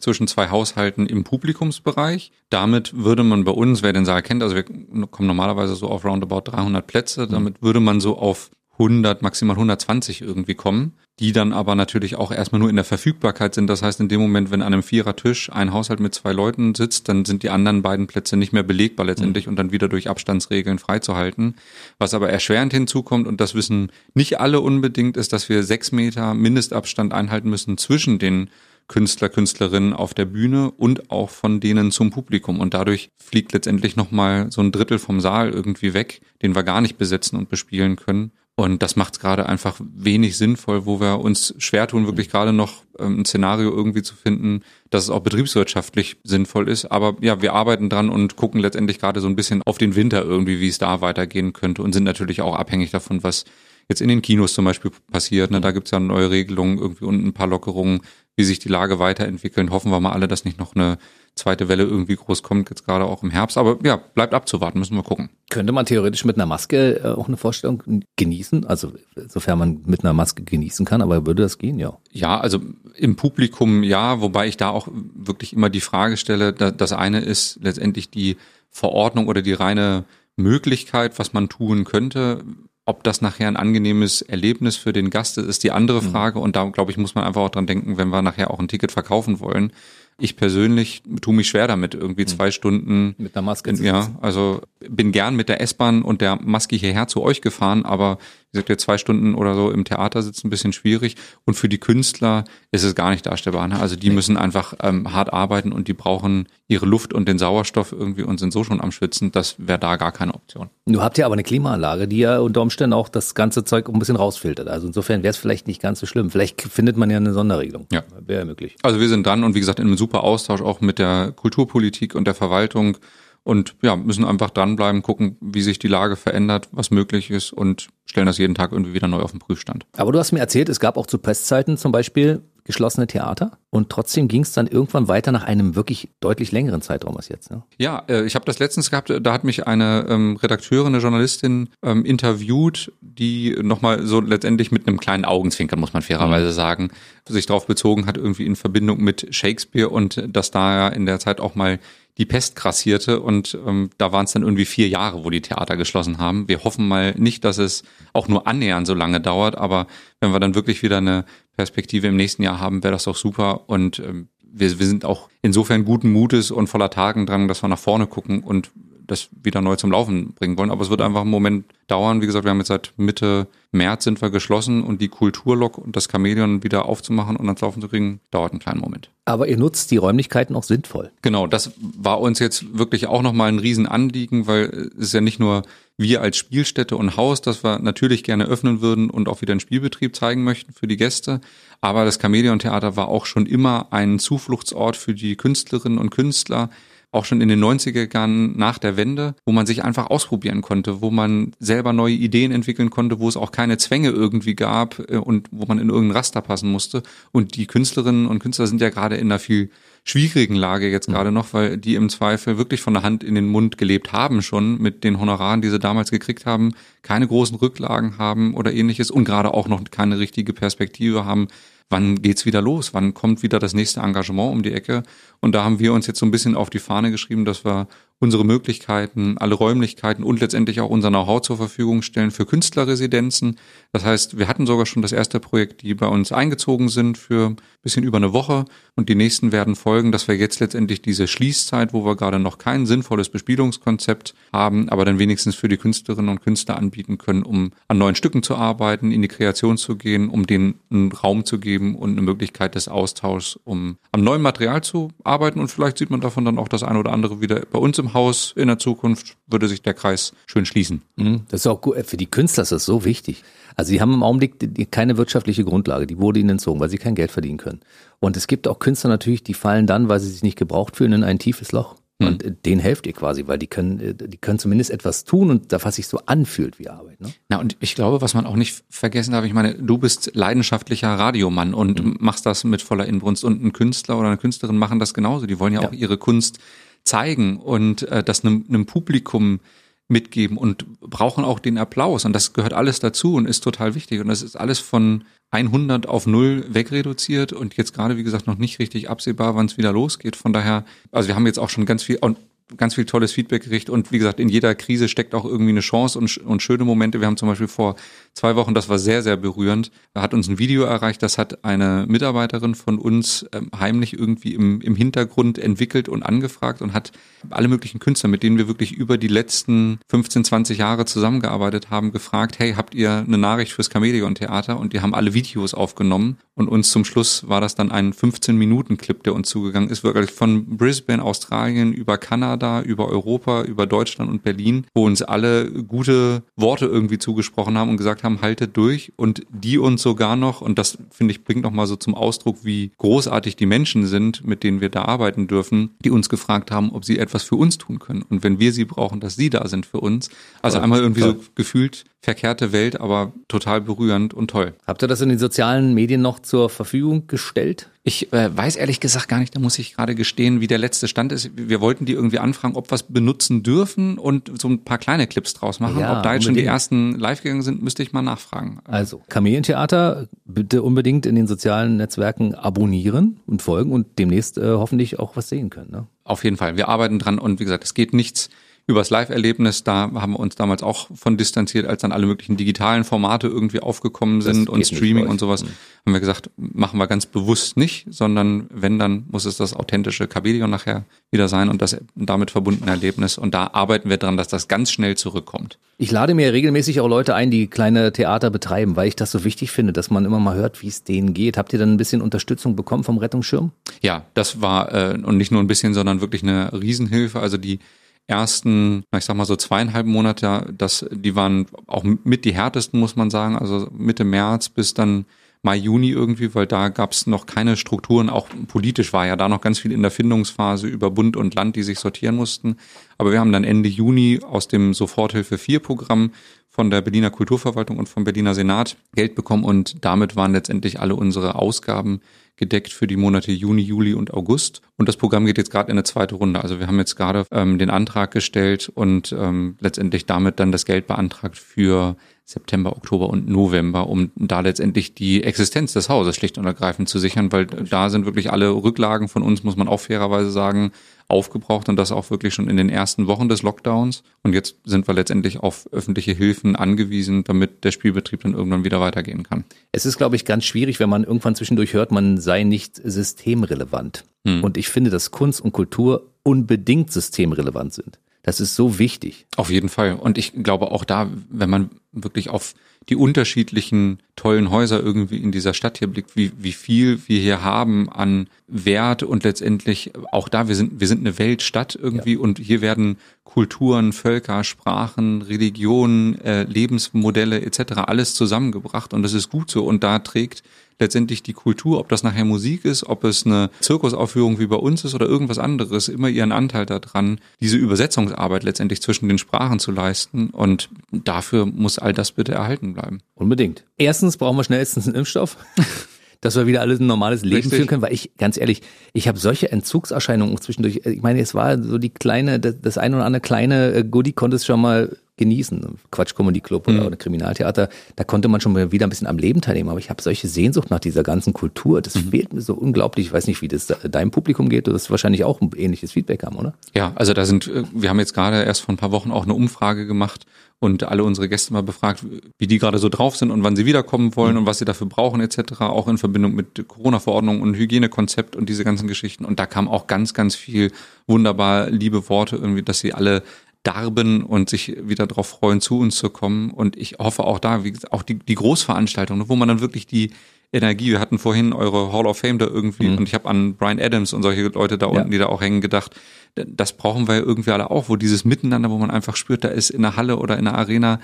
zwischen zwei Haushalten im Publikumsbereich. Damit würde man bei uns, wer den Saal kennt, also wir kommen normalerweise so auf roundabout 300 Plätze, mhm. damit würde man so auf 100, maximal 120 irgendwie kommen, die dann aber natürlich auch erstmal nur in der Verfügbarkeit sind. Das heißt, in dem Moment, wenn an einem Vierertisch ein Haushalt mit zwei Leuten sitzt, dann sind die anderen beiden Plätze nicht mehr belegbar letztendlich mhm. und dann wieder durch Abstandsregeln freizuhalten. Was aber erschwerend hinzukommt, und das wissen nicht alle unbedingt, ist, dass wir sechs Meter Mindestabstand einhalten müssen zwischen den Künstler, Künstlerinnen auf der Bühne und auch von denen zum Publikum. Und dadurch fliegt letztendlich nochmal so ein Drittel vom Saal irgendwie weg, den wir gar nicht besetzen und bespielen können. Und das macht es gerade einfach wenig sinnvoll, wo wir uns schwer tun, wirklich gerade noch ähm, ein Szenario irgendwie zu finden, dass es auch betriebswirtschaftlich sinnvoll ist. Aber ja, wir arbeiten dran und gucken letztendlich gerade so ein bisschen auf den Winter irgendwie, wie es da weitergehen könnte und sind natürlich auch abhängig davon, was jetzt in den Kinos zum Beispiel passiert. Ne? Da gibt's ja neue Regelungen irgendwie und ein paar Lockerungen, wie sich die Lage weiterentwickeln. Hoffen wir mal alle, dass nicht noch eine zweite Welle irgendwie groß kommt, jetzt gerade auch im Herbst. Aber ja, bleibt abzuwarten, müssen wir gucken. Könnte man theoretisch mit einer Maske äh, auch eine Vorstellung genießen? Also sofern man mit einer Maske genießen kann, aber würde das gehen, ja? Ja, also im Publikum ja, wobei ich da auch wirklich immer die Frage stelle, das eine ist letztendlich die Verordnung oder die reine Möglichkeit, was man tun könnte. Ob das nachher ein angenehmes Erlebnis für den Gast ist, ist die andere mhm. Frage. Und da, glaube ich, muss man einfach auch dran denken, wenn wir nachher auch ein Ticket verkaufen wollen, ich persönlich tue mich schwer damit, irgendwie hm. zwei Stunden mit einer Maske. zu Ja, also bin gern mit der S-Bahn und der Maske hierher zu euch gefahren, aber wie gesagt, jetzt zwei Stunden oder so im Theater sitzen, ein bisschen schwierig. Und für die Künstler ist es gar nicht darstellbar. Ne? Also die müssen einfach ähm, hart arbeiten und die brauchen ihre Luft und den Sauerstoff irgendwie und sind so schon am Schwitzen. Das wäre da gar keine Option. Du habt ja aber eine Klimaanlage, die ja unter Umständen auch das ganze Zeug ein bisschen rausfiltert. Also insofern wäre es vielleicht nicht ganz so schlimm. Vielleicht findet man ja eine Sonderregelung. Ja. Wäre möglich. Also wir sind dran und wie gesagt in einem super Austausch auch mit der Kulturpolitik und der Verwaltung und ja, müssen einfach dranbleiben, gucken, wie sich die Lage verändert, was möglich ist und stellen das jeden Tag irgendwie wieder neu auf den Prüfstand. Aber du hast mir erzählt, es gab auch zu Pestzeiten zum Beispiel geschlossene Theater und trotzdem ging es dann irgendwann weiter nach einem wirklich deutlich längeren Zeitraum als jetzt. Ne? Ja, äh, ich habe das letztens gehabt, da hat mich eine ähm, Redakteurin, eine Journalistin ähm, interviewt, die nochmal so letztendlich mit einem kleinen Augenzwinkern, muss man fairerweise mhm. sagen, sich darauf bezogen hat, irgendwie in Verbindung mit Shakespeare und dass da ja in der Zeit auch mal die Pest grassierte und ähm, da waren es dann irgendwie vier Jahre, wo die Theater geschlossen haben. Wir hoffen mal nicht, dass es auch nur annähernd so lange dauert, aber wenn wir dann wirklich wieder eine Perspektive im nächsten Jahr haben, wäre das doch super und ähm, wir, wir sind auch insofern guten Mutes und voller Tagen dran, dass wir nach vorne gucken und das wieder neu zum Laufen bringen wollen. Aber es wird einfach einen Moment dauern. Wie gesagt, wir haben jetzt seit Mitte März sind wir geschlossen und die Kulturlok und das Chamäleon wieder aufzumachen und ans Laufen zu kriegen, dauert einen kleinen Moment. Aber ihr nutzt die Räumlichkeiten auch sinnvoll. Genau, das war uns jetzt wirklich auch nochmal ein Riesenanliegen, weil es ist ja nicht nur wir als Spielstätte und Haus, das wir natürlich gerne öffnen würden und auch wieder einen Spielbetrieb zeigen möchten für die Gäste. Aber das Chamäleon Theater war auch schon immer ein Zufluchtsort für die Künstlerinnen und Künstler, auch schon in den 90er Jahren nach der Wende, wo man sich einfach ausprobieren konnte, wo man selber neue Ideen entwickeln konnte, wo es auch keine Zwänge irgendwie gab äh, und wo man in irgendein Raster passen musste. Und die Künstlerinnen und Künstler sind ja gerade in einer viel schwierigen Lage jetzt gerade noch, weil die im Zweifel wirklich von der Hand in den Mund gelebt haben schon mit den Honoraren, die sie damals gekriegt haben, keine großen Rücklagen haben oder ähnliches und gerade auch noch keine richtige Perspektive haben, wann geht's wieder los? Wann kommt wieder das nächste Engagement um die Ecke? Und da haben wir uns jetzt so ein bisschen auf die Fahne geschrieben, dass wir unsere Möglichkeiten, alle Räumlichkeiten und letztendlich auch unser Know-how zur Verfügung stellen für Künstlerresidenzen. Das heißt, wir hatten sogar schon das erste Projekt, die bei uns eingezogen sind für ein bisschen über eine Woche und die nächsten werden folgen, dass wir jetzt letztendlich diese Schließzeit, wo wir gerade noch kein sinnvolles Bespielungskonzept haben, aber dann wenigstens für die Künstlerinnen und Künstler anbieten können, um an neuen Stücken zu arbeiten, in die Kreation zu gehen, um denen einen Raum zu geben und eine Möglichkeit des Austauschs, um am neuen Material zu arbeiten und vielleicht sieht man davon dann auch das eine oder andere wieder bei uns im Haus in der Zukunft würde sich der Kreis schön schließen. Mhm. Das ist auch gut. Für die Künstler ist das so wichtig. Also sie haben im Augenblick keine wirtschaftliche Grundlage, die wurde ihnen entzogen, weil sie kein Geld verdienen können. Und es gibt auch Künstler natürlich, die fallen dann, weil sie sich nicht gebraucht fühlen, in ein tiefes Loch. Mhm. Und äh, denen helft ihr quasi, weil die können, äh, die können zumindest etwas tun und da was sich so anfühlt wie Arbeit. Ne? Na und ich glaube, was man auch nicht vergessen darf, ich meine, du bist leidenschaftlicher Radiomann und mhm. machst das mit voller Inbrunst und ein Künstler oder eine Künstlerin machen das genauso. Die wollen ja, ja. auch ihre Kunst zeigen und äh, das einem, einem Publikum mitgeben und brauchen auch den Applaus. Und das gehört alles dazu und ist total wichtig. Und das ist alles von 100 auf 0 wegreduziert und jetzt gerade, wie gesagt, noch nicht richtig absehbar, wann es wieder losgeht. Von daher, also wir haben jetzt auch schon ganz viel, und ganz viel tolles Feedback gekriegt und wie gesagt, in jeder Krise steckt auch irgendwie eine Chance und, und schöne Momente. Wir haben zum Beispiel vor zwei Wochen, das war sehr, sehr berührend, da hat uns ein Video erreicht, das hat eine Mitarbeiterin von uns ähm, heimlich irgendwie im, im Hintergrund entwickelt und angefragt und hat alle möglichen Künstler, mit denen wir wirklich über die letzten 15, 20 Jahre zusammengearbeitet haben, gefragt, hey, habt ihr eine Nachricht fürs Chamäleon Theater? Und die haben alle Videos aufgenommen und uns zum Schluss war das dann ein 15-Minuten-Clip, der uns zugegangen ist, wirklich von Brisbane, Australien über Kanada, über Europa, über Deutschland und Berlin, wo uns alle gute Worte irgendwie zugesprochen haben und gesagt haben, haltet durch und die uns sogar noch, und das finde ich bringt nochmal so zum Ausdruck, wie großartig die Menschen sind, mit denen wir da arbeiten dürfen, die uns gefragt haben, ob sie etwas für uns tun können. Und wenn wir sie brauchen, dass sie da sind für uns. Also toll, einmal irgendwie toll. so gefühlt verkehrte Welt, aber total berührend und toll. Habt ihr das in den sozialen Medien noch zur Verfügung gestellt? Ich äh, weiß ehrlich gesagt gar nicht, da muss ich gerade gestehen, wie der letzte Stand ist. Wir wollten die irgendwie anfragen, ob wir es benutzen dürfen und so ein paar kleine Clips draus machen. Ja, ob da jetzt schon die ersten live gegangen sind, müsste ich mal nachfragen. Also, Kamelientheater, bitte unbedingt in den sozialen Netzwerken abonnieren und folgen und demnächst äh, hoffentlich auch was sehen können. Ne? Auf jeden Fall. Wir arbeiten dran und wie gesagt, es geht nichts übers Live-Erlebnis, da haben wir uns damals auch von distanziert, als dann alle möglichen digitalen Formate irgendwie aufgekommen sind und Streaming und sowas, mhm. haben wir gesagt, machen wir ganz bewusst nicht, sondern wenn, dann muss es das authentische Kabelion nachher wieder sein und das damit verbundene Erlebnis. Und da arbeiten wir dran, dass das ganz schnell zurückkommt. Ich lade mir regelmäßig auch Leute ein, die kleine Theater betreiben, weil ich das so wichtig finde, dass man immer mal hört, wie es denen geht. Habt ihr dann ein bisschen Unterstützung bekommen vom Rettungsschirm? Ja, das war äh, und nicht nur ein bisschen, sondern wirklich eine Riesenhilfe. Also die ersten, ich sag mal so zweieinhalb Monate, das, die waren auch mit die härtesten, muss man sagen. Also Mitte März bis dann Mai, Juni irgendwie, weil da gab es noch keine Strukturen, auch politisch war ja da noch ganz viel in der Findungsphase über Bund und Land, die sich sortieren mussten. Aber wir haben dann Ende Juni aus dem Soforthilfe 4 Programm von der Berliner Kulturverwaltung und vom Berliner Senat Geld bekommen und damit waren letztendlich alle unsere Ausgaben gedeckt für die Monate Juni, Juli und August. Und das Programm geht jetzt gerade in eine zweite Runde. Also wir haben jetzt gerade ähm, den Antrag gestellt und ähm, letztendlich damit dann das Geld beantragt für September, Oktober und November, um da letztendlich die Existenz des Hauses schlicht und ergreifend zu sichern, weil da sind wirklich alle Rücklagen von uns, muss man auch fairerweise sagen, aufgebraucht und das auch wirklich schon in den ersten Wochen des Lockdowns. Und jetzt sind wir letztendlich auf öffentliche Hilfen angewiesen, damit der Spielbetrieb dann irgendwann wieder weitergehen kann. Es ist, glaube ich, ganz schwierig, wenn man irgendwann zwischendurch hört, man sei nicht systemrelevant. Hm. Und ich finde, dass Kunst und Kultur unbedingt systemrelevant sind. Das ist so wichtig. Auf jeden Fall. Und ich glaube auch da, wenn man wirklich auf die unterschiedlichen tollen Häuser irgendwie in dieser Stadt hier blickt, wie, wie viel wir hier haben an Wert und letztendlich auch da, wir sind, wir sind eine Weltstadt irgendwie ja. und hier werden Kulturen, Völker, Sprachen, Religionen, äh, Lebensmodelle etc. alles zusammengebracht und das ist gut so und da trägt letztendlich die Kultur, ob das nachher Musik ist, ob es eine Zirkusaufführung wie bei uns ist oder irgendwas anderes, immer ihren Anteil daran, diese Übersetzungsarbeit letztendlich zwischen den Sprachen zu leisten. Und dafür muss all das bitte erhalten bleiben. Unbedingt. Erstens brauchen wir schnellstens einen Impfstoff. [laughs] dass wir wieder alles ein normales Leben Richtig. führen können, weil ich, ganz ehrlich, ich habe solche Entzugserscheinungen zwischendurch. Ich meine, es war so die kleine, das, das eine oder andere kleine äh, Goodie konntest schon mal genießen. Quatsch Comedy Club oder, mhm. oder Kriminaltheater, da konnte man schon wieder ein bisschen am Leben teilnehmen. Aber ich habe solche Sehnsucht nach dieser ganzen Kultur. Das mhm. fehlt mir so unglaublich. Ich weiß nicht, wie das deinem Publikum geht. Du wirst wahrscheinlich auch ein ähnliches Feedback haben, oder? Ja, also da sind, äh, wir haben jetzt gerade erst vor ein paar Wochen auch eine Umfrage gemacht und alle unsere Gäste mal befragt, wie die gerade so drauf sind und wann sie wiederkommen wollen mhm. und was sie dafür brauchen etc. Auch in Verbindung mit Corona-Verordnung und Hygienekonzept und diese ganzen Geschichten. Und da kam auch ganz, ganz viel wunderbar liebe Worte irgendwie, dass sie alle darben und sich wieder darauf freuen, zu uns zu kommen. Und ich hoffe auch da, wie gesagt, auch die, die Großveranstaltung, wo man dann wirklich die Energie, wir hatten vorhin eure Hall of Fame da irgendwie mhm. und ich habe an Brian Adams und solche Leute da unten, ja. die da auch hängen, gedacht, das brauchen wir irgendwie alle auch, wo dieses Miteinander, wo man einfach spürt, da ist in der Halle oder in der Arena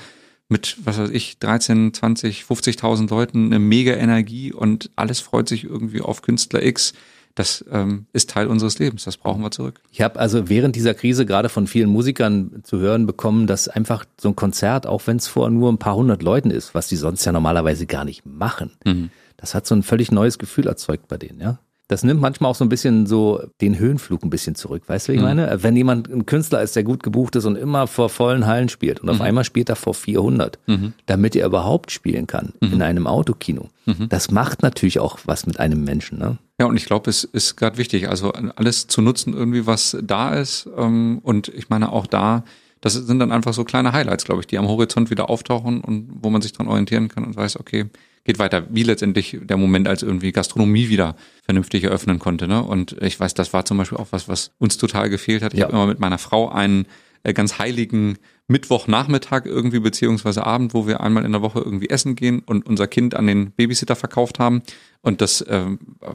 mit, was weiß ich, 13, 20, 50.000 Leuten eine mega Energie und alles freut sich irgendwie auf Künstler X das ähm, ist Teil unseres Lebens, das brauchen wir zurück. Ich habe also während dieser Krise gerade von vielen Musikern zu hören bekommen, dass einfach so ein Konzert, auch wenn es vor nur ein paar hundert Leuten ist, was die sonst ja normalerweise gar nicht machen, mhm. das hat so ein völlig neues Gefühl erzeugt bei denen, ja das nimmt manchmal auch so ein bisschen so den Höhenflug ein bisschen zurück. Weißt du, wie ich mhm. meine? Wenn jemand ein Künstler ist, der gut gebucht ist und immer vor vollen Hallen spielt und mhm. auf einmal spielt er vor 400, mhm. damit er überhaupt spielen kann mhm. in einem Autokino. Mhm. Das macht natürlich auch was mit einem Menschen. Ne? Ja, und ich glaube, es ist gerade wichtig, also alles zu nutzen irgendwie, was da ist. Ähm, und ich meine auch da, das sind dann einfach so kleine Highlights, glaube ich, die am Horizont wieder auftauchen und wo man sich dran orientieren kann und weiß, okay, geht weiter. Wie letztendlich der Moment, als irgendwie Gastronomie wieder vernünftig eröffnen konnte. Ne? Und ich weiß, das war zum Beispiel auch was, was uns total gefehlt hat. Ich ja. habe immer mit meiner Frau einen äh, ganz heiligen Mittwochnachmittag irgendwie beziehungsweise Abend, wo wir einmal in der Woche irgendwie essen gehen und unser Kind an den Babysitter verkauft haben. Und das äh,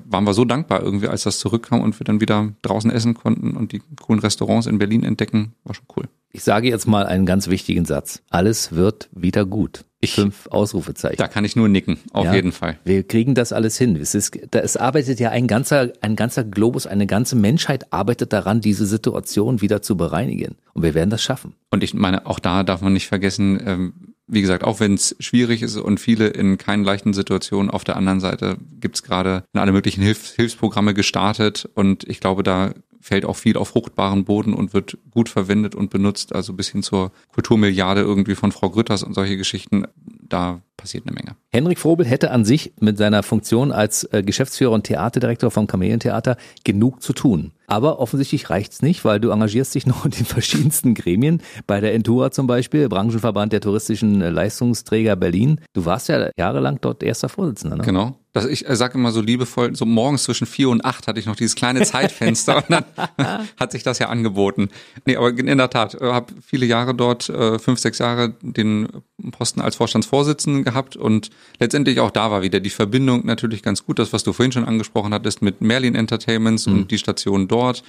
waren wir so dankbar irgendwie, als das zurückkam und wir dann wieder draußen essen konnten und die coolen Restaurants in Berlin entdecken. War schon cool. Ich sage jetzt mal einen ganz wichtigen Satz. Alles wird wieder gut. Ich, Fünf Ausrufezeichen. Da kann ich nur nicken, auf ja, jeden Fall. Wir kriegen das alles hin. Es, ist, es arbeitet ja ein ganzer, ein ganzer Globus, eine ganze Menschheit arbeitet daran, diese Situation wieder zu bereinigen. Und wir werden das schaffen. Und ich meine, auch da darf man nicht vergessen, ähm, wie gesagt, auch wenn es schwierig ist und viele in keinen leichten Situationen, auf der anderen Seite gibt es gerade alle möglichen Hilfs Hilfsprogramme gestartet und ich glaube, da fällt auch viel auf fruchtbaren Boden und wird gut verwendet und benutzt, also bis hin zur Kulturmilliarde irgendwie von Frau Grütters und solche Geschichten. Da passiert eine Menge. Henrik Frobel hätte an sich mit seiner Funktion als äh, Geschäftsführer und Theaterdirektor vom Kamelientheater genug zu tun. Aber offensichtlich reicht's nicht, weil du engagierst dich [laughs] noch in den verschiedensten Gremien. Bei der Entura zum Beispiel, Branchenverband der touristischen äh, Leistungsträger Berlin. Du warst ja jahrelang dort erster Vorsitzender. Ne? Genau. Das, ich äh, sage immer so liebevoll, so morgens zwischen vier und acht hatte ich noch dieses kleine Zeitfenster und dann [laughs] hat sich das ja angeboten. Nee, aber in der Tat, habe viele Jahre dort, fünf, sechs Jahre den Posten als Vorstandsvorsitzenden gehabt und letztendlich auch da war wieder die Verbindung natürlich ganz gut, das was du vorhin schon angesprochen hattest mit Merlin Entertainments mhm. und die Station dort.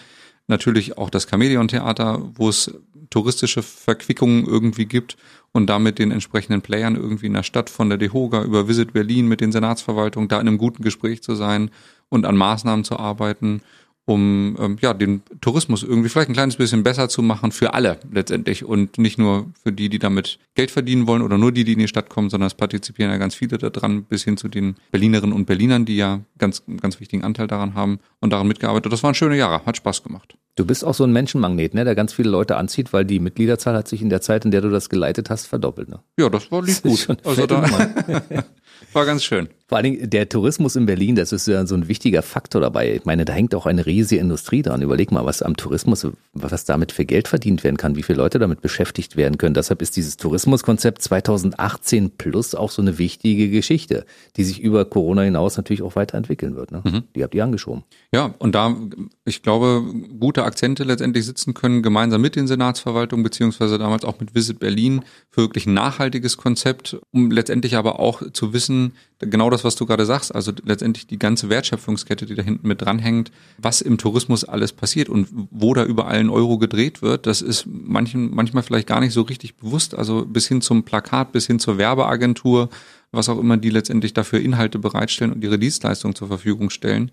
Natürlich auch das Chameleon Theater, wo es touristische Verquickungen irgendwie gibt und damit den entsprechenden Playern irgendwie in der Stadt von der DEHOGA über Visit Berlin mit den Senatsverwaltungen da in einem guten Gespräch zu sein und an Maßnahmen zu arbeiten um ähm, ja den Tourismus irgendwie vielleicht ein kleines bisschen besser zu machen für alle letztendlich und nicht nur für die, die damit Geld verdienen wollen oder nur die, die in die Stadt kommen, sondern es partizipieren ja ganz viele daran, bis hin zu den Berlinerinnen und Berlinern, die ja ganz ganz wichtigen Anteil daran haben und daran mitgearbeitet. Das waren schöne Jahre, hat Spaß gemacht. Du bist auch so ein Menschenmagnet, ne, der ganz viele Leute anzieht, weil die Mitgliederzahl hat sich in der Zeit, in der du das geleitet hast, verdoppelt. Ne? Ja, das war lief gut. Also da [laughs] war ganz schön. Vor allen Dingen der Tourismus in Berlin, das ist ja so ein wichtiger Faktor dabei. Ich meine, da hängt auch eine riesige Industrie dran. Überleg mal, was am Tourismus, was damit für Geld verdient werden kann, wie viele Leute damit beschäftigt werden können. Deshalb ist dieses Tourismuskonzept 2018 plus auch so eine wichtige Geschichte, die sich über Corona hinaus natürlich auch weiterentwickeln wird. Ne? Mhm. Die habt ihr angeschoben. Ja, und da, ich glaube, gute Akzente letztendlich sitzen können, gemeinsam mit den Senatsverwaltungen, beziehungsweise damals auch mit Visit Berlin, für wirklich ein nachhaltiges Konzept, um letztendlich aber auch zu wissen, genau das, was du gerade sagst, also letztendlich die ganze Wertschöpfungskette, die da hinten mit dranhängt, was im Tourismus alles passiert und wo da überall ein Euro gedreht wird, das ist manchen, manchmal vielleicht gar nicht so richtig bewusst. Also bis hin zum Plakat, bis hin zur Werbeagentur, was auch immer die letztendlich dafür Inhalte bereitstellen und ihre Dienstleistungen zur Verfügung stellen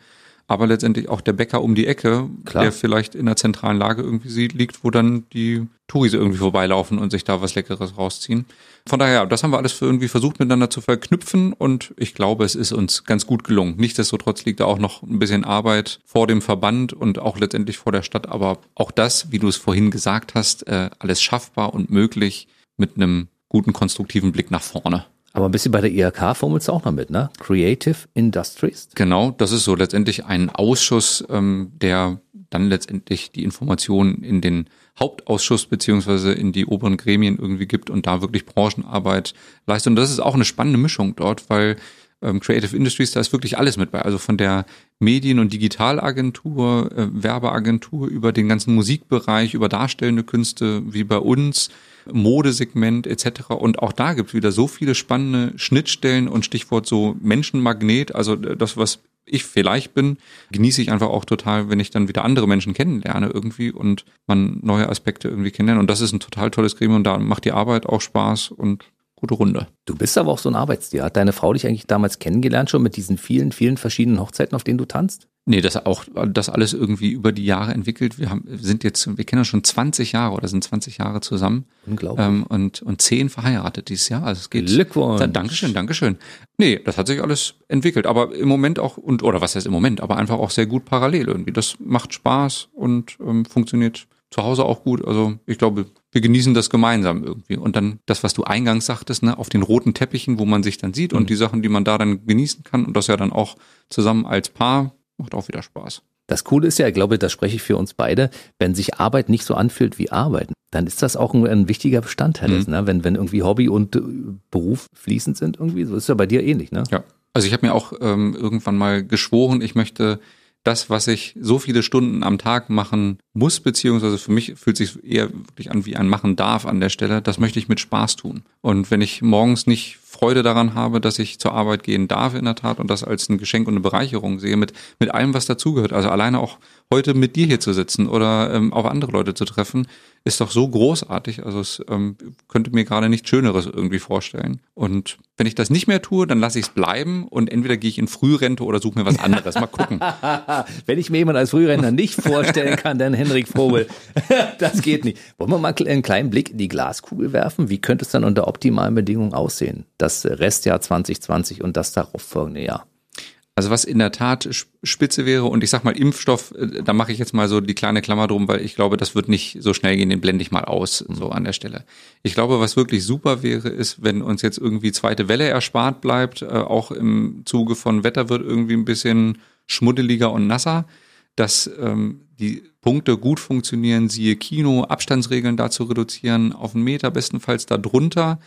aber letztendlich auch der Bäcker um die Ecke, Klar. der vielleicht in einer zentralen Lage irgendwie liegt, wo dann die Touris irgendwie vorbeilaufen und sich da was Leckeres rausziehen. Von daher, das haben wir alles irgendwie versucht miteinander zu verknüpfen und ich glaube, es ist uns ganz gut gelungen. Nichtsdestotrotz liegt da auch noch ein bisschen Arbeit vor dem Verband und auch letztendlich vor der Stadt, aber auch das, wie du es vorhin gesagt hast, äh, alles schaffbar und möglich mit einem guten konstruktiven Blick nach vorne. Aber ein bisschen bei der IHK formelst du auch noch mit, ne? Creative Industries? Genau, das ist so letztendlich ein Ausschuss, ähm, der dann letztendlich die Informationen in den Hauptausschuss beziehungsweise in die oberen Gremien irgendwie gibt und da wirklich Branchenarbeit leistet. Und das ist auch eine spannende Mischung dort, weil ähm, Creative Industries, da ist wirklich alles mit bei. Also von der Medien- und Digitalagentur, äh, Werbeagentur über den ganzen Musikbereich, über darstellende Künste wie bei uns, Modesegment etc. Und auch da gibt es wieder so viele spannende Schnittstellen und Stichwort so Menschenmagnet, also das, was ich vielleicht bin, genieße ich einfach auch total, wenn ich dann wieder andere Menschen kennenlerne irgendwie und man neue Aspekte irgendwie kennenlernt. Und das ist ein total tolles Gremium da macht die Arbeit auch Spaß und gute Runde. Du bist aber auch so ein Arbeitstier. Hat deine Frau dich eigentlich damals kennengelernt schon mit diesen vielen, vielen verschiedenen Hochzeiten, auf denen du tanzt? Nee, das auch, das alles irgendwie über die Jahre entwickelt. Wir haben, sind jetzt, wir kennen uns schon 20 Jahre oder sind 20 Jahre zusammen. Unglaublich. Ähm, und, und zehn verheiratet dieses Jahr. Also es geht. Glückwunsch. Dankeschön, Dankeschön. Nee, das hat sich alles entwickelt. Aber im Moment auch, und, oder was heißt im Moment, aber einfach auch sehr gut parallel irgendwie. Das macht Spaß und ähm, funktioniert zu Hause auch gut. Also ich glaube, wir genießen das gemeinsam irgendwie. Und dann das, was du eingangs sagtest, ne, auf den roten Teppichen, wo man sich dann sieht mhm. und die Sachen, die man da dann genießen kann und das ja dann auch zusammen als Paar, macht auch wieder Spaß. Das Coole ist ja, ich glaube, das spreche ich für uns beide, wenn sich Arbeit nicht so anfühlt wie Arbeiten, dann ist das auch ein, ein wichtiger Bestandteil. Mhm. Ist, ne? wenn, wenn irgendwie Hobby und äh, Beruf fließend sind irgendwie, so ist ja bei dir ähnlich, ne? Ja. Also ich habe mir auch ähm, irgendwann mal geschworen, ich möchte das, was ich so viele Stunden am Tag machen muss, beziehungsweise für mich fühlt sich eher wirklich an wie ein Machen darf an der Stelle, das möchte ich mit Spaß tun. Und wenn ich morgens nicht Freude daran habe, dass ich zur Arbeit gehen darf in der Tat und das als ein Geschenk und eine Bereicherung sehe, mit, mit allem, was dazugehört, also alleine auch heute mit dir hier zu sitzen oder ähm, auf andere Leute zu treffen, ist doch so großartig. Also es ähm, könnte mir gerade nichts Schöneres irgendwie vorstellen. Und wenn ich das nicht mehr tue, dann lasse ich es bleiben und entweder gehe ich in Frührente oder suche mir was anderes. Mal gucken. [laughs] wenn ich mir jemand als Frührentner nicht vorstellen kann, dann Henrik Vogel. [laughs] das geht nicht. Wollen wir mal einen kleinen Blick in die Glaskugel werfen? Wie könnte es dann unter optimalen Bedingungen aussehen? Das Restjahr 2020 und das darauf folgende Jahr. Also was in der Tat spitze wäre und ich sag mal Impfstoff, äh, da mache ich jetzt mal so die kleine Klammer drum, weil ich glaube, das wird nicht so schnell gehen, den blende ich mal aus, so an der Stelle. Ich glaube, was wirklich super wäre, ist, wenn uns jetzt irgendwie zweite Welle erspart bleibt, äh, auch im Zuge von Wetter wird irgendwie ein bisschen schmuddeliger und nasser, dass ähm, die Punkte gut funktionieren, siehe Kino, Abstandsregeln dazu reduzieren, auf einen Meter bestenfalls darunter.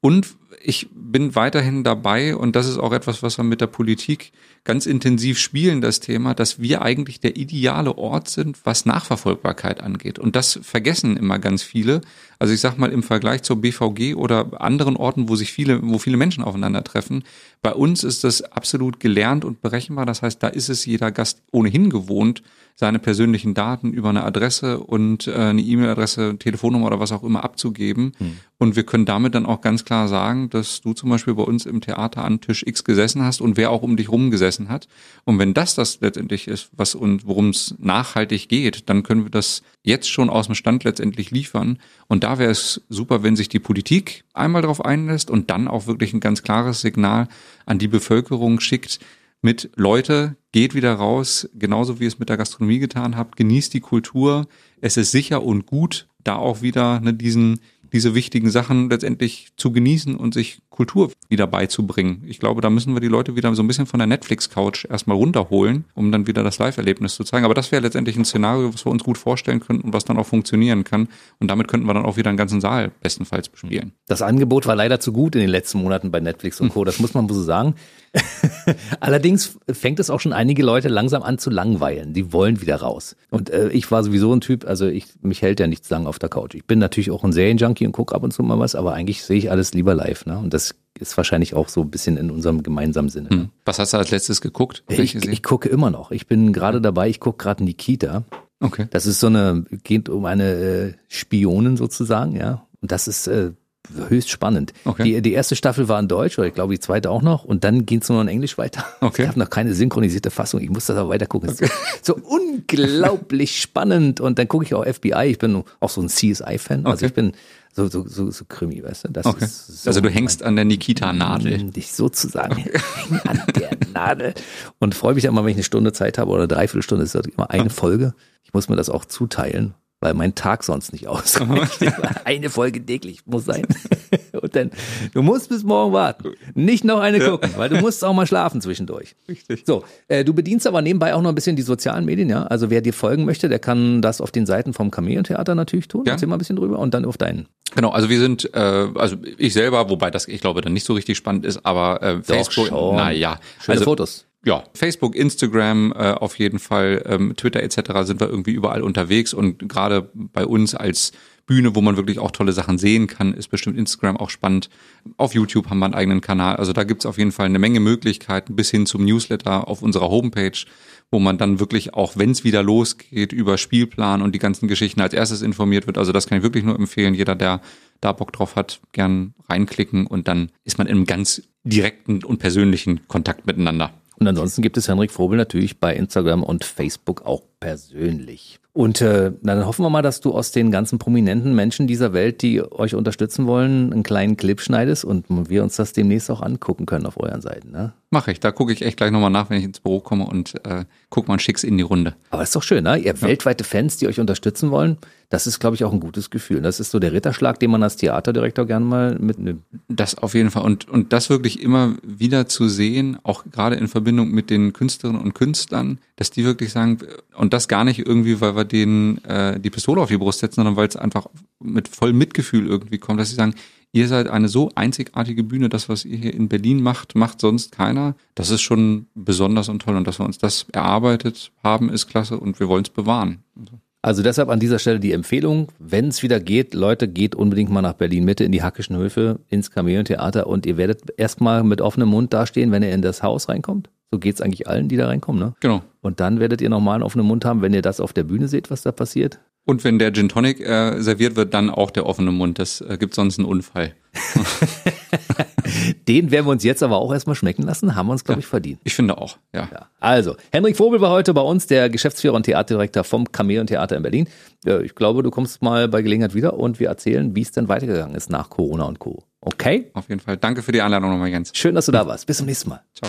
Und ich bin weiterhin dabei, und das ist auch etwas, was wir mit der Politik ganz intensiv spielen, das Thema, dass wir eigentlich der ideale Ort sind, was Nachverfolgbarkeit angeht. Und das vergessen immer ganz viele. Also ich sag mal im Vergleich zur BVG oder anderen Orten, wo sich viele, wo viele Menschen aufeinandertreffen, bei uns ist das absolut gelernt und berechenbar. Das heißt, da ist es jeder Gast ohnehin gewohnt, seine persönlichen Daten über eine Adresse und äh, eine E-Mail-Adresse, Telefonnummer oder was auch immer abzugeben. Hm. Und wir können damit dann auch ganz klar sagen, dass du zum Beispiel bei uns im Theater an Tisch X gesessen hast und wer auch um dich rum gesessen hat. Und wenn das das letztendlich ist, was und worum es nachhaltig geht, dann können wir das jetzt schon aus dem Stand letztendlich liefern. Und da wäre es super, wenn sich die Politik einmal darauf einlässt und dann auch wirklich ein ganz klares Signal an die Bevölkerung schickt, mit Leute, geht wieder raus, genauso wie es mit der Gastronomie getan habt, genießt die Kultur, es ist sicher und gut, da auch wieder ne, diesen diese wichtigen Sachen letztendlich zu genießen und sich Kultur wieder beizubringen. Ich glaube, da müssen wir die Leute wieder so ein bisschen von der Netflix-Couch erstmal runterholen, um dann wieder das Live-Erlebnis zu zeigen. Aber das wäre letztendlich ein Szenario, was wir uns gut vorstellen könnten und was dann auch funktionieren kann. Und damit könnten wir dann auch wieder einen ganzen Saal bestenfalls bespielen. Das Angebot war leider zu gut in den letzten Monaten bei Netflix und Co. Das muss man so sagen. [laughs] Allerdings fängt es auch schon einige Leute langsam an zu langweilen. Die wollen wieder raus. Und äh, ich war sowieso ein Typ, also ich mich hält ja nichts lang auf der Couch. Ich bin natürlich auch ein Serienjunkie und gucke ab und zu mal was, aber eigentlich sehe ich alles lieber live. Ne? Und das ist wahrscheinlich auch so ein bisschen in unserem gemeinsamen Sinne. Ne? Hm. Was hast du als letztes geguckt? Ich, ich, gucke immer noch. Ich bin gerade dabei, ich gucke gerade Nikita. Okay. Das ist so eine, geht um eine äh, Spionin sozusagen, ja. Und das ist äh, höchst spannend. Okay. Die, die erste Staffel war in Deutsch, oder ich glaube die zweite auch noch, und dann ging es nur noch in Englisch weiter. [laughs] Okay. Ich habe noch keine synchronisierte Fassung, ich muss das aber weiter gucken. Okay. So unglaublich [laughs] spannend. Und dann gucke ich auch FBI, ich bin auch so ein CSI-Fan. Also ich bin so, so, so, so Krimi, weißt du? Das okay. so also du hängst an der Nikita-Nadel. Dich sozusagen okay. [laughs] an der Nadel. Und freue mich immer, wenn ich eine Stunde Zeit habe oder dreiviertel Stunde, ist das immer eine Folge. Ich muss mir das auch zuteilen weil mein Tag sonst nicht [laughs] ausreicht. eine Folge täglich muss sein. [laughs] Und dann, du musst bis morgen warten. Nicht noch eine gucken, weil du musst auch mal schlafen zwischendurch. Richtig. So, äh, du bedienst aber nebenbei auch noch ein bisschen die sozialen Medien, ja? Also wer dir folgen möchte, der kann das auf den Seiten vom Chamäleon-Theater natürlich tun. Ja. Erzähl mal ein bisschen drüber und dann auf deinen. Genau, also wir sind, äh, also ich selber, wobei das, ich glaube, dann nicht so richtig spannend ist, aber äh, Facebook, naja. Schöne also, Fotos ja, Facebook, Instagram äh, auf jeden Fall, ähm, Twitter etc. sind wir irgendwie überall unterwegs und gerade bei uns als Bühne, wo man wirklich auch tolle Sachen sehen kann, ist bestimmt Instagram auch spannend. Auf YouTube haben wir einen eigenen Kanal. Also da gibt's auf jeden Fall eine Menge Möglichkeiten bis hin zum Newsletter auf unserer Homepage, wo man dann wirklich auch, wenn es wieder losgeht, über Spielplan und die ganzen Geschichten als erstes informiert wird. Also das kann ich wirklich nur empfehlen. Jeder, der da Bock drauf hat, gern reinklicken und dann ist man in einem ganz direkten und persönlichen Kontakt miteinander. Und ansonsten gibt es Henrik Frobel natürlich bei Instagram und Facebook auch persönlich. Und äh, dann hoffen wir mal, dass du aus den ganzen prominenten Menschen dieser Welt, die euch unterstützen wollen, einen kleinen Clip schneidest und wir uns das demnächst auch angucken können auf euren Seiten. Ne? Mache ich. Da gucke ich echt gleich nochmal nach, wenn ich ins Büro komme und äh, guck mal schick's in die Runde. Aber ist doch schön, ne? Ihr habt ja. weltweite Fans, die euch unterstützen wollen. Das ist, glaube ich, auch ein gutes Gefühl. Das ist so der Ritterschlag, den man als Theaterdirektor gerne mal mitnimmt. Das auf jeden Fall. Und, und das wirklich immer wieder zu sehen, auch gerade in Verbindung mit den Künstlerinnen und Künstlern, dass die wirklich sagen, und das gar nicht irgendwie, weil wir denen äh, die Pistole auf die Brust setzen, sondern weil es einfach mit voll Mitgefühl irgendwie kommt, dass sie sagen, ihr seid eine so einzigartige Bühne, das, was ihr hier in Berlin macht, macht sonst keiner. Das ist schon besonders und toll. Und dass wir uns das erarbeitet haben, ist klasse und wir wollen es bewahren. Also deshalb an dieser Stelle die Empfehlung, wenn es wieder geht, Leute, geht unbedingt mal nach Berlin Mitte in die Hackischen Höfe, ins Chameleon-Theater und ihr werdet erstmal mit offenem Mund dastehen, wenn ihr in das Haus reinkommt. So geht's eigentlich allen, die da reinkommen, ne? Genau. Und dann werdet ihr nochmal einen offenen Mund haben, wenn ihr das auf der Bühne seht, was da passiert. Und wenn der Gin Tonic äh, serviert wird, dann auch der offene Mund. Das äh, gibt sonst einen Unfall. [laughs] Den werden wir uns jetzt aber auch erstmal schmecken lassen. Haben wir uns, glaube ich, verdient. Ich finde auch, ja. ja. Also, Henrik Vogel war heute bei uns, der Geschäftsführer und Theaterdirektor vom Chameleon Theater in Berlin. Ich glaube, du kommst mal bei Gelegenheit wieder und wir erzählen, wie es denn weitergegangen ist nach Corona und Co. Okay? Auf jeden Fall. Danke für die Einladung nochmal, Jens. Schön, dass du da warst. Bis zum nächsten Mal. Ciao.